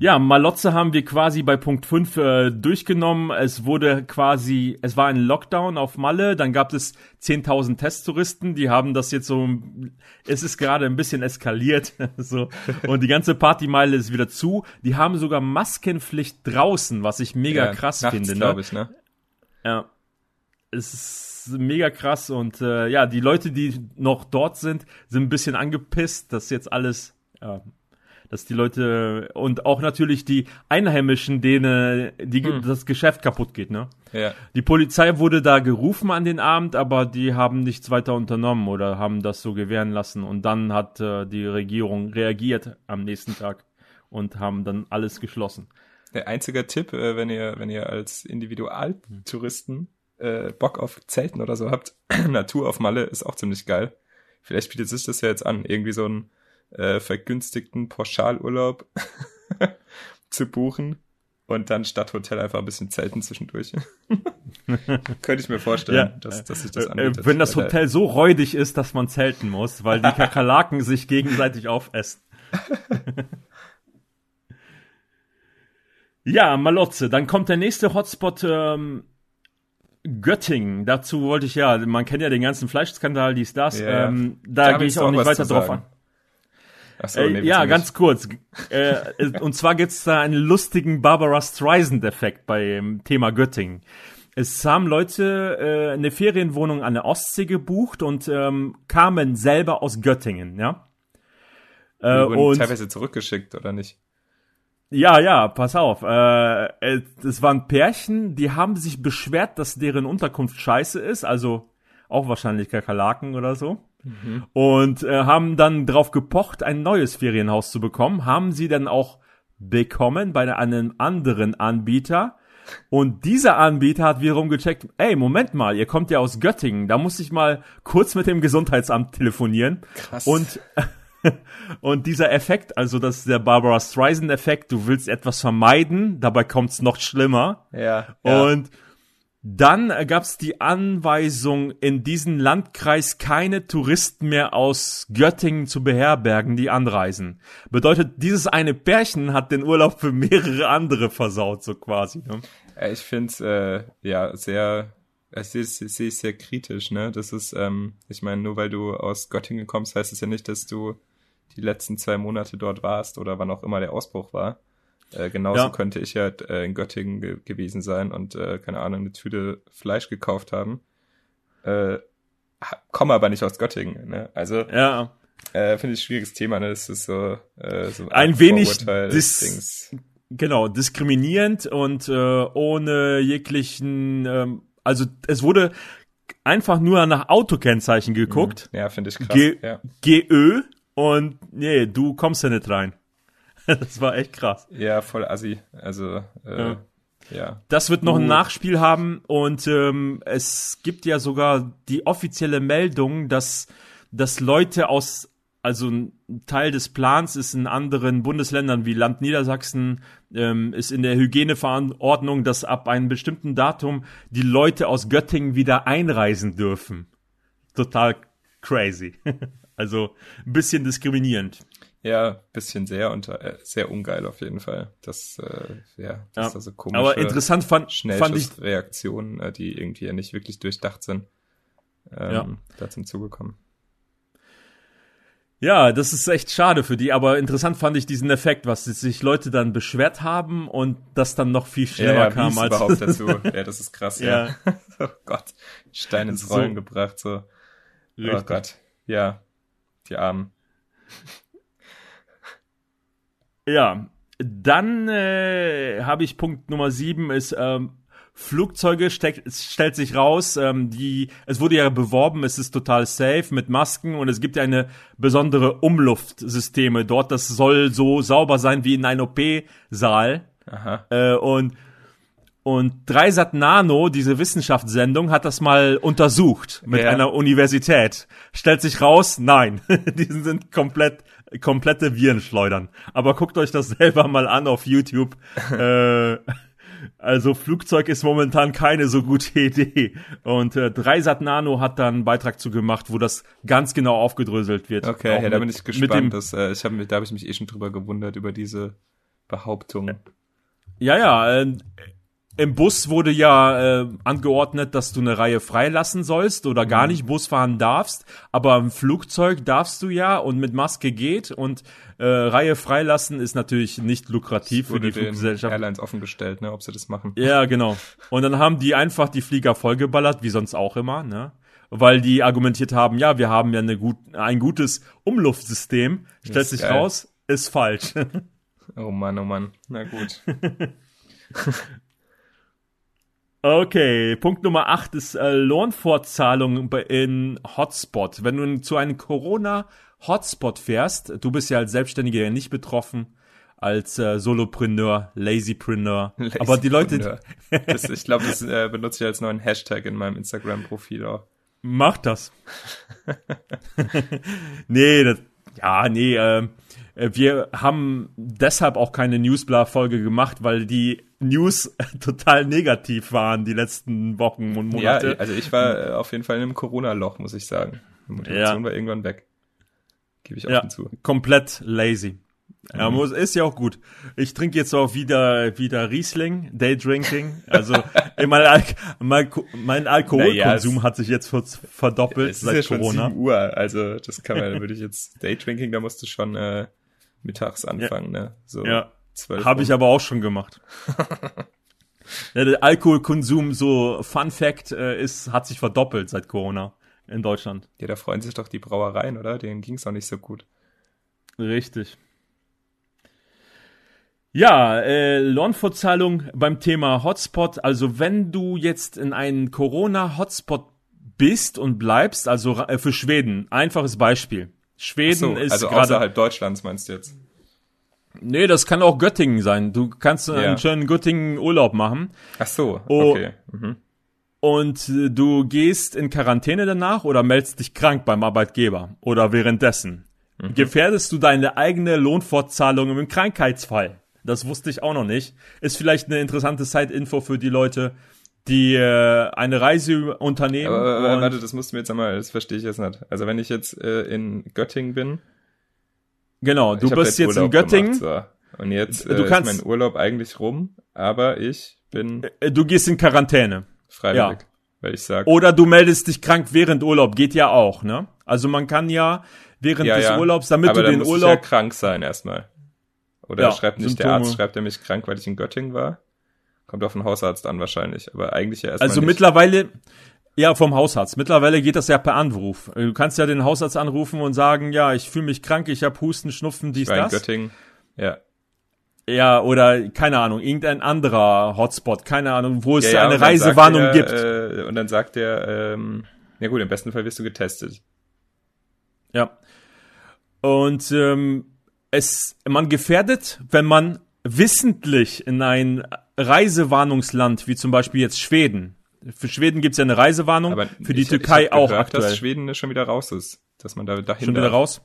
Ja, Malotze haben wir quasi bei Punkt 5 äh, durchgenommen. Es wurde quasi, es war ein Lockdown auf Malle, dann gab es 10.000 Testtouristen, die haben das jetzt so, es ist gerade ein bisschen eskaliert, so, und die ganze Partymeile ist wieder zu. Die haben sogar Maskenpflicht draußen, was ich mega ja, krass nachts, finde. Ne? glaube ich, ne? Ja. Es ist mega krass und äh, ja, die Leute, die noch dort sind, sind ein bisschen angepisst, dass jetzt alles, ja, dass die Leute und auch natürlich die Einheimischen, denen die, das Geschäft kaputt geht, ne? Ja. Die Polizei wurde da gerufen an den Abend, aber die haben nichts weiter unternommen oder haben das so gewähren lassen. Und dann hat äh, die Regierung reagiert am nächsten Tag und haben dann alles geschlossen. Der einzige Tipp, äh, wenn ihr, wenn ihr als Individualtouristen äh, Bock auf Zelten oder so habt, Natur auf Malle ist auch ziemlich geil. Vielleicht bietet sich das ja jetzt an, irgendwie so einen äh, vergünstigten Pauschalurlaub zu buchen und dann statt Hotel einfach ein bisschen Zelten zwischendurch. Könnte ich mir vorstellen, Ja. dass, dass sich das Äh, anbietet. wenn das Hotel so räudig ist, dass man zelten muss, weil die Kakerlaken sich gegenseitig aufessen. Ja, Malotze. Dann kommt der nächste Hotspot ähm, Göttingen. Dazu wollte ich ja, man kennt ja den ganzen Fleischskandal, dies, das. Ja. Ähm, Da da gehe ich auch nicht weiter drauf an. Ach so, Äh, nee, willst ja, ganz kurz. äh, äh, und zwar gibt's da einen lustigen Barbara Streisand-Effekt beim Thema Göttingen. Es haben Leute äh, eine Ferienwohnung an der Ostsee gebucht und ähm, kamen selber aus Göttingen, ja. Äh, und teilweise zurückgeschickt, oder nicht? Ja, ja, pass auf. Äh, äh, es waren Pärchen, die haben sich beschwert, dass deren Unterkunft scheiße ist, also auch wahrscheinlich Kakerlaken oder so. Und äh, haben dann drauf gepocht, ein neues Ferienhaus zu bekommen. Haben sie dann auch bekommen bei einem anderen Anbieter. Und dieser Anbieter hat wiederum gecheckt, ey, Moment mal, ihr kommt ja aus Göttingen, da muss ich mal kurz mit dem Gesundheitsamt telefonieren. Krass. Und, und dieser Effekt, also das ist der Barbara Streisand-Effekt, du willst etwas vermeiden, dabei kommt's noch schlimmer. Ja. ja. Und dann gab's die Anweisung, in diesem Landkreis keine Touristen mehr aus Göttingen zu beherbergen, die anreisen. Bedeutet, dieses eine Pärchen hat den Urlaub für mehrere andere versaut, so quasi. Ne? Äh, Ich finde äh, ja sehr, ich sehe es sehe es sehr kritisch, ne? Das ist, ähm, ich meine, nur weil du aus Göttingen kommst, heißt es ja nicht, dass du die letzten zwei Monate dort warst oder wann auch immer der Ausbruch war. Äh, genauso Ja. könnte ich ja äh, in Göttingen ge gewesen sein und, äh, keine Ahnung, eine Tüte Fleisch gekauft haben. Äh, komme aber nicht aus Göttingen, ne? Also, Ja, äh, finde ich ein schwieriges Thema, ne? Das ist so, äh, so Ein Art wenig dis- Dings. genau, diskriminierend und äh, ohne jeglichen, ähm, also es wurde einfach nur nach Autokennzeichen geguckt. Ja, finde ich krass. Ge ja. GÖ und nee, du kommst ja nicht rein. Das war echt krass. ja, voll assi. Also, äh, Ja. ja. Das wird noch ein. Nachspiel haben und ähm, es gibt ja sogar die offizielle Meldung, dass, dass Leute aus also ein Teil des Plans ist in anderen Bundesländern wie Land Niedersachsen, ähm, ist in der Hygieneverordnung, dass ab einem bestimmten Datum die Leute aus Göttingen wieder einreisen dürfen. Total crazy. also ein bisschen diskriminierend. Ja, bisschen sehr und äh, sehr ungeil auf jeden Fall. Das, äh, ja, das Ja. ist also komische Aber interessant fand, fand ich, Schnellschussreaktionen, äh, die irgendwie ja nicht wirklich durchdacht sind, ähm, Ja. da zum Zuge kommen. ja, das ist echt schade für die, aber interessant fand ich diesen Effekt, was sich Leute dann beschwert haben und das dann noch viel schlimmer ja, ja, kam als überhaupt dazu. Ja, das ist krass, ja. Ja. oh Gott, Stein ins So. Rollen gebracht, so. Oh Richtig. Gott, ja, die Armen. Ja, dann äh, habe ich Punkt Nummer sieben ist ähm, Flugzeuge steck, es stellt sich raus, ähm, die es wurde ja beworben, es ist total safe mit Masken und es gibt ja eine besondere Umluftsysteme dort, das soll so sauber sein wie in einem OP-Saal äh, und und Dreisat Nano, diese Wissenschaftssendung, hat das mal untersucht mit Ja. einer Universität. Stellt sich raus, nein, die sind komplett komplette Virenschleudern. Aber guckt euch das selber mal an auf YouTube. äh, also Flugzeug ist momentan keine so gute Idee. Und äh, Dreisat Nano hat da einen Beitrag zu gemacht, wo das ganz genau aufgedröselt wird. Okay, Auch ja, da bin ich Mit dem, gespannt. Das, äh, ich hab, da habe ich mich eh schon drüber gewundert, über diese Behauptung. Ja, ja. Äh, Im Bus wurde ja äh, angeordnet, dass du eine Reihe freilassen sollst oder gar Mhm. nicht Bus fahren darfst. Aber im Flugzeug darfst du ja und mit Maske geht und äh, Reihe freilassen ist natürlich nicht lukrativ für die Fluggesellschaft. Airlines offengestellt, ne, ob sie das machen. Ja, genau. Und dann haben die einfach die Flieger vollgeballert, wie sonst auch immer, ne? Weil die argumentiert haben, ja, wir haben ja eine gut, ein gutes Umluftsystem. Stellt sich geil. raus, ist falsch. Oh Mann, oh Mann. Na gut. Okay, Punkt Nummer 8 ist äh, Lohnfortzahlung in Hotspot. Wenn du zu einem Corona-Hotspot fährst, du bist ja als Selbstständiger ja nicht betroffen, als äh, Solopreneur, Lazypreneur. Aber die Leute, Das, ich glaube, das äh, benutze ich als neuen Hashtag in meinem Instagram-Profil auch. Macht das. nee, das, ja, nee, ähm, äh, wir haben deshalb auch keine Newsblar-Folge gemacht, weil die News total negativ waren die letzten Wochen und Ja, Monate. also ich war äh, auf jeden Fall in einem Corona-Loch, muss ich sagen. Die Motivation Ja. war irgendwann weg. Gebe ich ja, offen zu. komplett lazy. Ja, muss, ist ja auch gut. Ich trinke jetzt auch wieder, wieder Riesling, Daydrinking. Also, mein, Al mein, mein Alkoholkonsum Naja, hat sich jetzt ver verdoppelt Es ist seit ja schon Corona. 7 Uhr, also das kann man, da würde ich jetzt Daydrinking, da musst du schon äh, mittags anfangen, ne? So Ja. 12 Habe ich aber auch schon gemacht. ja, der Alkoholkonsum, so Fun Fact, äh, ist, hat sich verdoppelt seit Corona in Deutschland. Ja, da freuen sich doch die Brauereien, oder? Denen ging's auch nicht so gut. Richtig. Ja, äh, Lohnfortzahlung beim Thema Hotspot. Also wenn du jetzt in einen Corona-Hotspot bist und bleibst, also äh, für Schweden, einfaches Beispiel. Schweden So, ist also gerade. außerhalb Deutschlands meinst du jetzt? Nee, das kann auch Göttingen sein. Du kannst Ja. einen schönen Göttingen Urlaub machen. Ach so, Oh. okay. Mhm. und äh, du gehst in Quarantäne danach oder meldest dich krank beim Arbeitgeber oder währenddessen. Gefährdest du deine eigene Lohnfortzahlung im Krankheitsfall? Das wusste ich auch noch nicht. Ist vielleicht eine interessante Side-Info für die Leute, die äh, eine Reise unternehmen. Aber, aber warte, das musst du mir jetzt einmal, das verstehe ich jetzt nicht. Also wenn ich jetzt äh, in Göttingen bin, genau, du bist jetzt in Urlaub Göttingen, Gemacht, so. Und jetzt Du äh, kannst- ist mein Urlaub eigentlich rum, aber ich bin äh, du gehst in Quarantäne. freiwillig, weil ich sage, Oder du meldest dich krank während Urlaub, geht ja auch, ne? Also man kann ja während ja, des ja, Urlaubs, damit aber du den muss ich ja Urlaub krank sein erstmal. Oder Ja, schreibt nicht der Symptome. Arzt, schreibt er mich krank, weil ich in Göttingen war? Kommt auf den Hausarzt an wahrscheinlich, aber eigentlich ja erstmal Also nicht. mittlerweile, ja, vom Hausarzt. Mittlerweile geht das ja per Anruf. Du kannst ja den Hausarzt anrufen und sagen, ja, ich fühle mich krank, ich habe Husten, Schnupfen, dies, Ich war in das. Göttingen, ja. Ja, oder keine Ahnung, irgendein anderer Hotspot, keine Ahnung, wo es ja, ja, eine Reisewarnung sagt gibt. er, Äh, und dann sagt er, ähm, ja gut, im besten Fall wirst du getestet. Ja. Und ähm, es, man gefährdet, wenn man wissentlich in ein Reisewarnungsland, wie zum Beispiel jetzt Schweden. Für Schweden gibt's ja eine Reisewarnung, Aber für die ich, Türkei ich auch gehört, aktuell. dass Schweden schon wieder raus ist, dass man da dahin Schon wieder raus?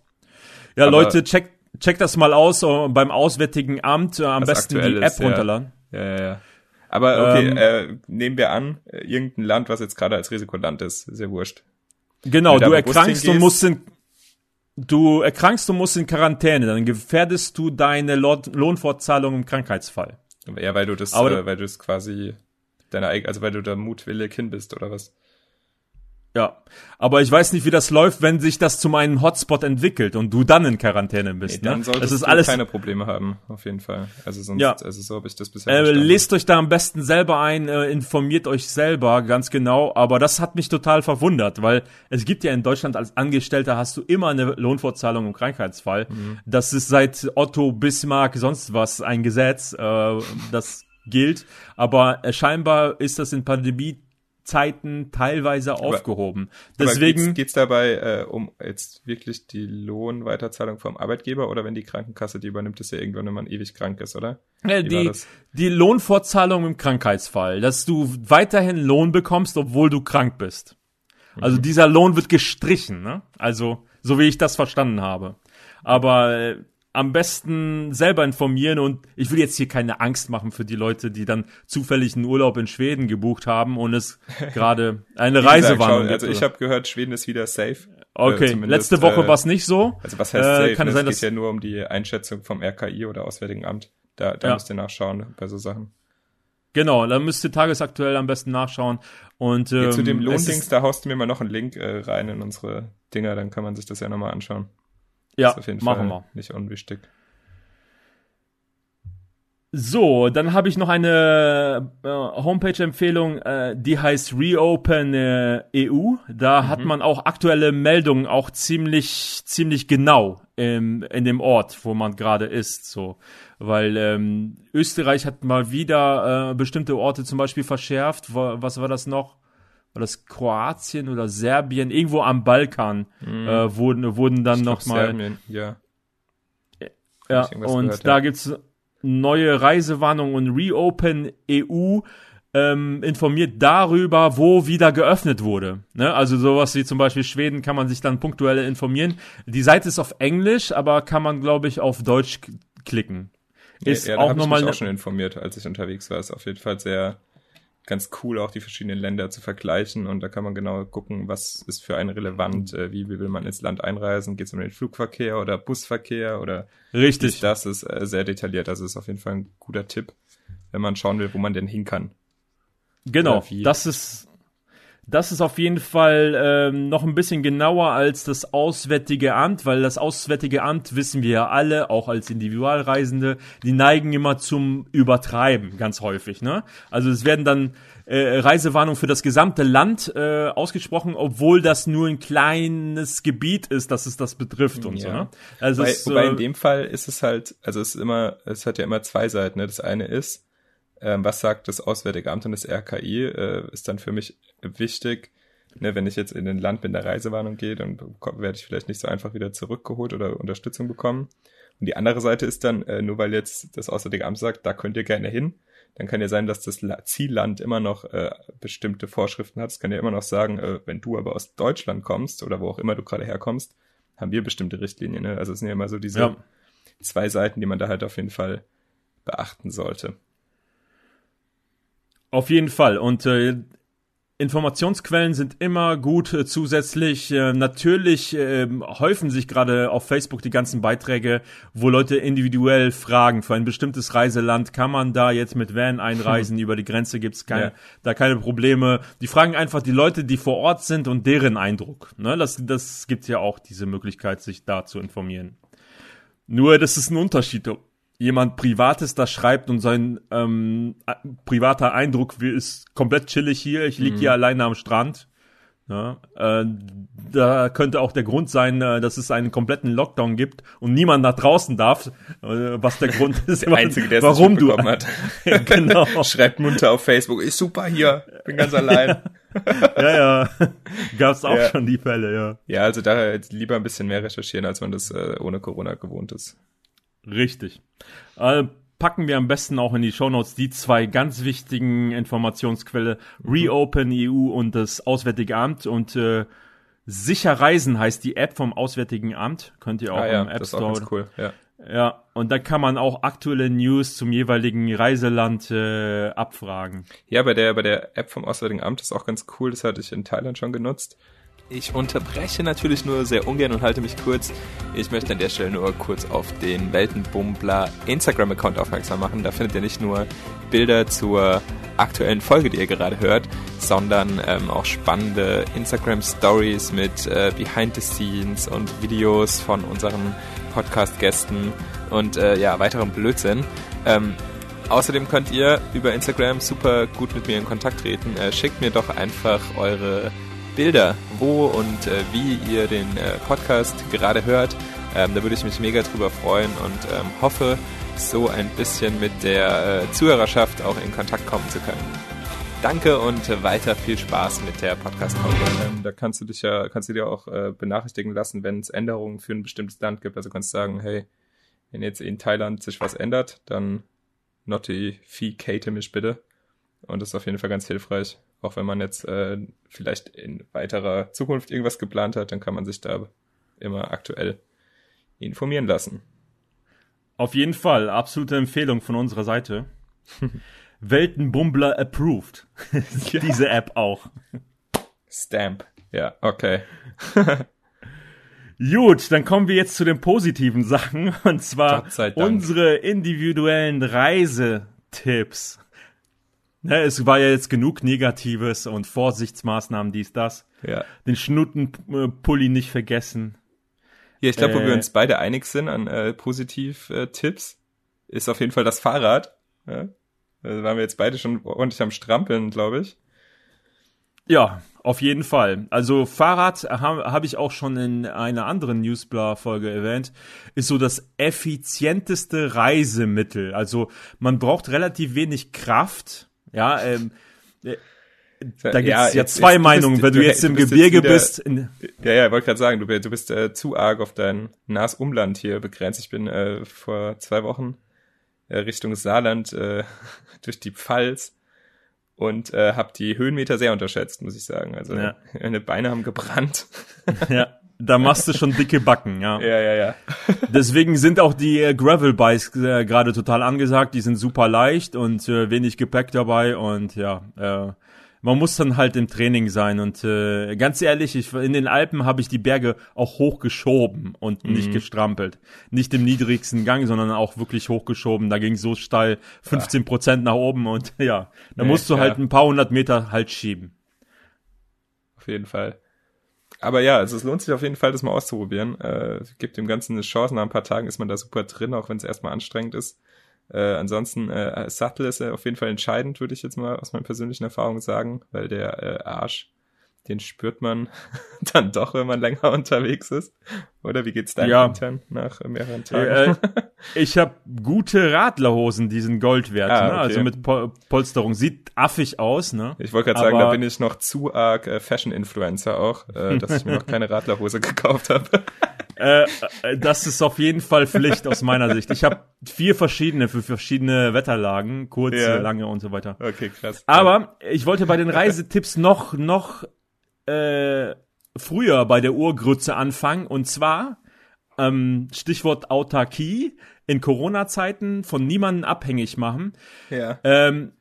Ja, Leute, checkt check das mal aus uh, beim Auswärtigen Amt. Uh, am besten die App ist, runterladen. Ja, ja, ja. Aber okay, ähm, äh, nehmen wir an, irgendein Land, was jetzt gerade als Risikoland ist, sehr wurscht. Genau, du erkrankst und musst in, du erkrankst und musst in Quarantäne, dann gefährdest du deine Lohnfortzahlung im Krankheitsfall. Ja, weil du das, Aber, äh, weil du es quasi deine also weil du da mutwillig hin bist oder was? Ja, aber ich weiß nicht, wie das läuft, wenn sich das zu meinem Hotspot entwickelt und du dann in Quarantäne bist. Nee, dann ne? solltest das ist du alles keine Probleme haben, auf jeden Fall. Also sonst, ja. also so habe ich das bisher äh, Lest euch da am besten selber ein, äh, informiert euch selber ganz genau. Aber das hat mich total verwundert, weil es gibt ja in Deutschland als Angestellter hast du immer eine Lohnfortzahlung im Krankheitsfall. Mhm. Das ist seit Otto Bismarck sonst was ein Gesetz, äh, das gilt. Aber äh, scheinbar ist das in Pandemie Zeiten teilweise aufgehoben. Aber, Deswegen geht es dabei äh, um jetzt wirklich die Lohnweiterzahlung vom Arbeitgeber oder wenn die Krankenkasse die übernimmt, ist ja irgendwann, wenn man ewig krank ist, oder? Ja, die, die Lohnfortzahlung im Krankheitsfall, dass du weiterhin Lohn bekommst, obwohl du krank bist. Also mhm. dieser Lohn wird gestrichen, ne? Also so wie ich das verstanden habe. Aber äh, am besten selber informieren und ich will jetzt hier keine Angst machen für die Leute, die dann zufällig einen Urlaub in Schweden gebucht haben und es gerade eine Reisewarnung gibt. Also ich habe gehört, Schweden ist wieder safe. Okay, äh, letzte Woche äh, war es nicht so. Also was heißt safe? Äh, kann es sein, geht ja nur um die Einschätzung vom RKI oder Auswärtigen Amt. Da, da ja. müsst ihr nachschauen bei so Sachen. Genau, da müsst ihr tagesaktuell am besten nachschauen. Und ähm, ja, zu dem Lohndings, da haust du mir mal noch einen Link äh, rein in unsere Dinger, dann kann man sich das ja nochmal anschauen. Ja, machen Fall wir. Nicht unwichtig. So, dann habe ich noch eine äh, Homepage-Empfehlung, äh, die heißt Reopen äh, EU. Da mhm. hat man auch aktuelle Meldungen, auch ziemlich ziemlich genau im, in dem Ort, wo man gerade ist. So, weil ähm, Österreich hat mal wieder äh, bestimmte Orte zum Beispiel verschärft. Was war das noch? War das Kroatien oder Serbien, irgendwo am Balkan mhm. äh, wurden, wurden dann nochmal. Ja. Ja, und gehört, da ja. gibt's neue Reisewarnungen und Reopen EU ähm, informiert darüber, wo wieder geöffnet wurde. Ne? Also sowas wie zum Beispiel Schweden kann man sich dann punktuell informieren. Die Seite ist auf Englisch, aber kann man, glaube ich, auf Deutsch klicken. Ist ja, ja, auch nochmal. Ich mich auch schon informiert, als ich unterwegs war. Ist auf jeden Fall sehr ganz cool, auch die verschiedenen Länder zu vergleichen. Und da kann man genau gucken, was ist für einen relevant, äh, wie, wie will man ins Land einreisen, geht es um den Flugverkehr oder Busverkehr oder Richtig. Das ist äh, sehr detailliert, also ist auf jeden Fall ein guter Tipp, wenn man schauen will, wo man denn hin kann. Genau, das ist das ist auf jeden Fall ähm, noch ein bisschen genauer als das Auswärtige Amt, weil das Auswärtige Amt wissen wir ja alle, auch als Individualreisende, die neigen immer zum Übertreiben, ganz häufig. Ne? Also es werden dann äh, Reisewarnungen für das gesamte Land äh, ausgesprochen, obwohl das nur ein kleines Gebiet ist, dass es das betrifft und ja. so. Ne? Also wobei, es, wobei in äh, dem Fall ist es halt, also es ist immer, es hat ja immer zwei Seiten. Ne? Das eine ist, ähm, was sagt das Auswärtige Amt und das RKI, äh, ist dann für mich wichtig. Ne, wenn ich jetzt in ein Land mit einer Reisewarnung gehe, dann werde ich vielleicht nicht so einfach wieder zurückgeholt oder Unterstützung bekommen. Und die andere Seite ist dann, äh, nur weil jetzt das Auswärtige Amt sagt, da könnt ihr gerne hin, dann kann ja sein, dass das Zielland immer noch äh, bestimmte Vorschriften hat. Es kann ja immer noch sagen, äh, wenn du aber aus Deutschland kommst oder wo auch immer du gerade herkommst, haben wir bestimmte Richtlinien. Ne? Also es sind ja immer so diese ja. zwei Seiten, die man da halt auf jeden Fall beachten sollte. Auf jeden Fall. Und äh, Informationsquellen sind immer gut äh, zusätzlich. Äh, natürlich äh, häufen sich gerade auf Facebook die ganzen Beiträge, wo Leute individuell fragen, für ein bestimmtes Reiseland kann man da jetzt mit Van einreisen, über die Grenze gibt's keine, ja. da keine Probleme. Die fragen einfach die Leute, die vor Ort sind und deren Eindruck. Ne? Das, das gibt ja auch diese Möglichkeit, sich da zu informieren. Nur, das ist ein Unterschied, jemand Privates da schreibt und sein ähm, privater Eindruck ist komplett chillig hier, ich liege mhm. hier alleine am Strand. Ja, äh, da könnte auch der Grund sein, äh, dass es einen kompletten Lockdown gibt und niemand nach draußen darf, äh, was der Grund ist, der Einzige, der warum du hat. genau. Schreibt munter auf Facebook, ist super hier, bin ganz allein. ja, ja, gab's auch ja. schon die Fälle, ja. Ja, also da lieber ein bisschen mehr recherchieren, als man das äh, ohne Corona gewohnt ist. Richtig. Äh, packen wir am besten auch in die Shownotes die zwei ganz wichtigen Informationsquelle, mhm. Reopen EU und das Auswärtige Amt. Und äh, Sicher Reisen heißt die App vom Auswärtigen Amt. Könnt ihr auch ah, ja, im App das Store. Ist auch ganz cool. Ja. Ja, und da kann man auch aktuelle News zum jeweiligen Reiseland äh, abfragen. Ja, bei der, bei der App vom Auswärtigen Amt ist auch ganz cool. Das hatte ich in Thailand schon genutzt. Ich unterbreche natürlich nur sehr ungern und halte mich kurz. Ich möchte an der Stelle nur kurz auf den Weltenbummler Instagram-Account aufmerksam machen. Da findet ihr nicht nur Bilder zur aktuellen Folge, die ihr gerade hört, sondern ähm, auch spannende Instagram-Stories mit äh, Behind the Scenes und Videos von unseren Podcast-Gästen und äh, ja, weiterem Blödsinn. Ähm, außerdem könnt ihr über Instagram super gut mit mir in Kontakt treten. Äh, schickt mir doch einfach eure Bilder, wo und äh, wie ihr den äh, Podcast gerade hört. Ähm, da würde ich mich mega drüber freuen und ähm, hoffe, so ein bisschen mit der äh, Zuhörerschaft auch in Kontakt kommen zu können. Danke und weiter viel Spaß mit der Podcast-Folge. Ähm, da kannst du dich ja, kannst du dir auch äh, benachrichtigen lassen, wenn es Änderungen für ein bestimmtes Land gibt. Also kannst du sagen, hey, wenn jetzt in Thailand sich was ändert, dann notificate mich bitte. Und das ist auf jeden Fall ganz hilfreich. Auch wenn man jetzt äh, vielleicht in weiterer Zukunft irgendwas geplant hat, dann kann man sich da immer aktuell informieren lassen. Auf jeden Fall, absolute Empfehlung von unserer Seite. Weltenbumbler approved. Diese App auch. Stamp. Ja, okay. Gut, dann kommen wir jetzt zu den positiven Sachen und zwar unsere individuellen Reisetipps. Ne, es war ja jetzt genug Negatives und Vorsichtsmaßnahmen, dies, das. Ja. Den Schnuttenpulli nicht vergessen. Hier, ich glaube, wo Äh. wir uns beide einig sind an äh, Positiv-Tipps, ist auf jeden Fall das Fahrrad. Ja? Da waren wir jetzt beide schon ordentlich am Strampeln, glaube ich. Ja, auf jeden Fall. Also Fahrrad habe hab ich auch schon in einer anderen Newsblar-Folge erwähnt, ist so das effizienteste Reisemittel. Also man braucht relativ wenig Kraft. Ja, ähm, äh, da gibt es ja, jetzt- zwei jetzt- Meinungen. bist- Wenn du, du- jetzt im bist jetzt Gebirge wieder- bist, Ja, ja, ich wollte gerade sagen, du, bist- du bist äh, zu arg auf dein nahes Umland hier begrenzt. Ich bin äh, vor zwei Wochen äh, Richtung Saarland äh, durch die Pfalz und äh, habe die Höhenmeter sehr unterschätzt, muss ich sagen. Also Ja. meine Beine haben gebrannt. ja, da machst du schon dicke Backen, ja. ja, ja, ja. Deswegen sind auch die äh, Gravel Bikes äh, gerade total angesagt. Die sind super leicht und äh, wenig Gepäck dabei und ja, äh, man muss dann halt im Training sein und äh, ganz ehrlich, ich, in den Alpen habe ich die Berge auch hochgeschoben und nicht gestrampelt. Nicht im niedrigsten Gang, sondern auch wirklich hochgeschoben. Da ging so steil 15 Prozent nach oben und ja, da Nee, musst du ja. halt ein paar hundert Meter halt schieben. Auf jeden Fall. Aber ja, also es lohnt sich auf jeden Fall, das mal auszuprobieren. Äh, gibt dem Ganzen eine Chance. Nach ein paar Tagen ist man da super drin, auch wenn es erstmal anstrengend ist. Äh, ansonsten, äh, Sattel ist ja auf jeden Fall entscheidend, würde ich jetzt mal aus meinen persönlichen Erfahrungen sagen, weil der äh, Arsch, den spürt man dann doch, wenn man länger unterwegs ist. Oder wie geht's deinem Ja. Hintern nach äh, mehreren Tagen? Ich habe gute Radlerhosen, die sind Gold wert, Ah, ne? okay. also mit Pol Polsterung. Sieht affig aus, ne? ich wollte gerade sagen, da bin ich noch zu arg äh, Fashion-Influencer auch, äh, dass ich mir noch keine Radlerhose gekauft habe. Äh, äh, das ist auf jeden Fall Pflicht aus meiner Sicht. Ich habe vier verschiedene für verschiedene Wetterlagen, kurze, Ja. lange und so weiter. okay, krass. Aber ich wollte bei den Reisetipps noch noch äh, früher bei der Urgrütze anfangen und zwar ähm, Stichwort Autarkie in Corona-Zeiten von niemandem abhängig machen. ja. Ähm,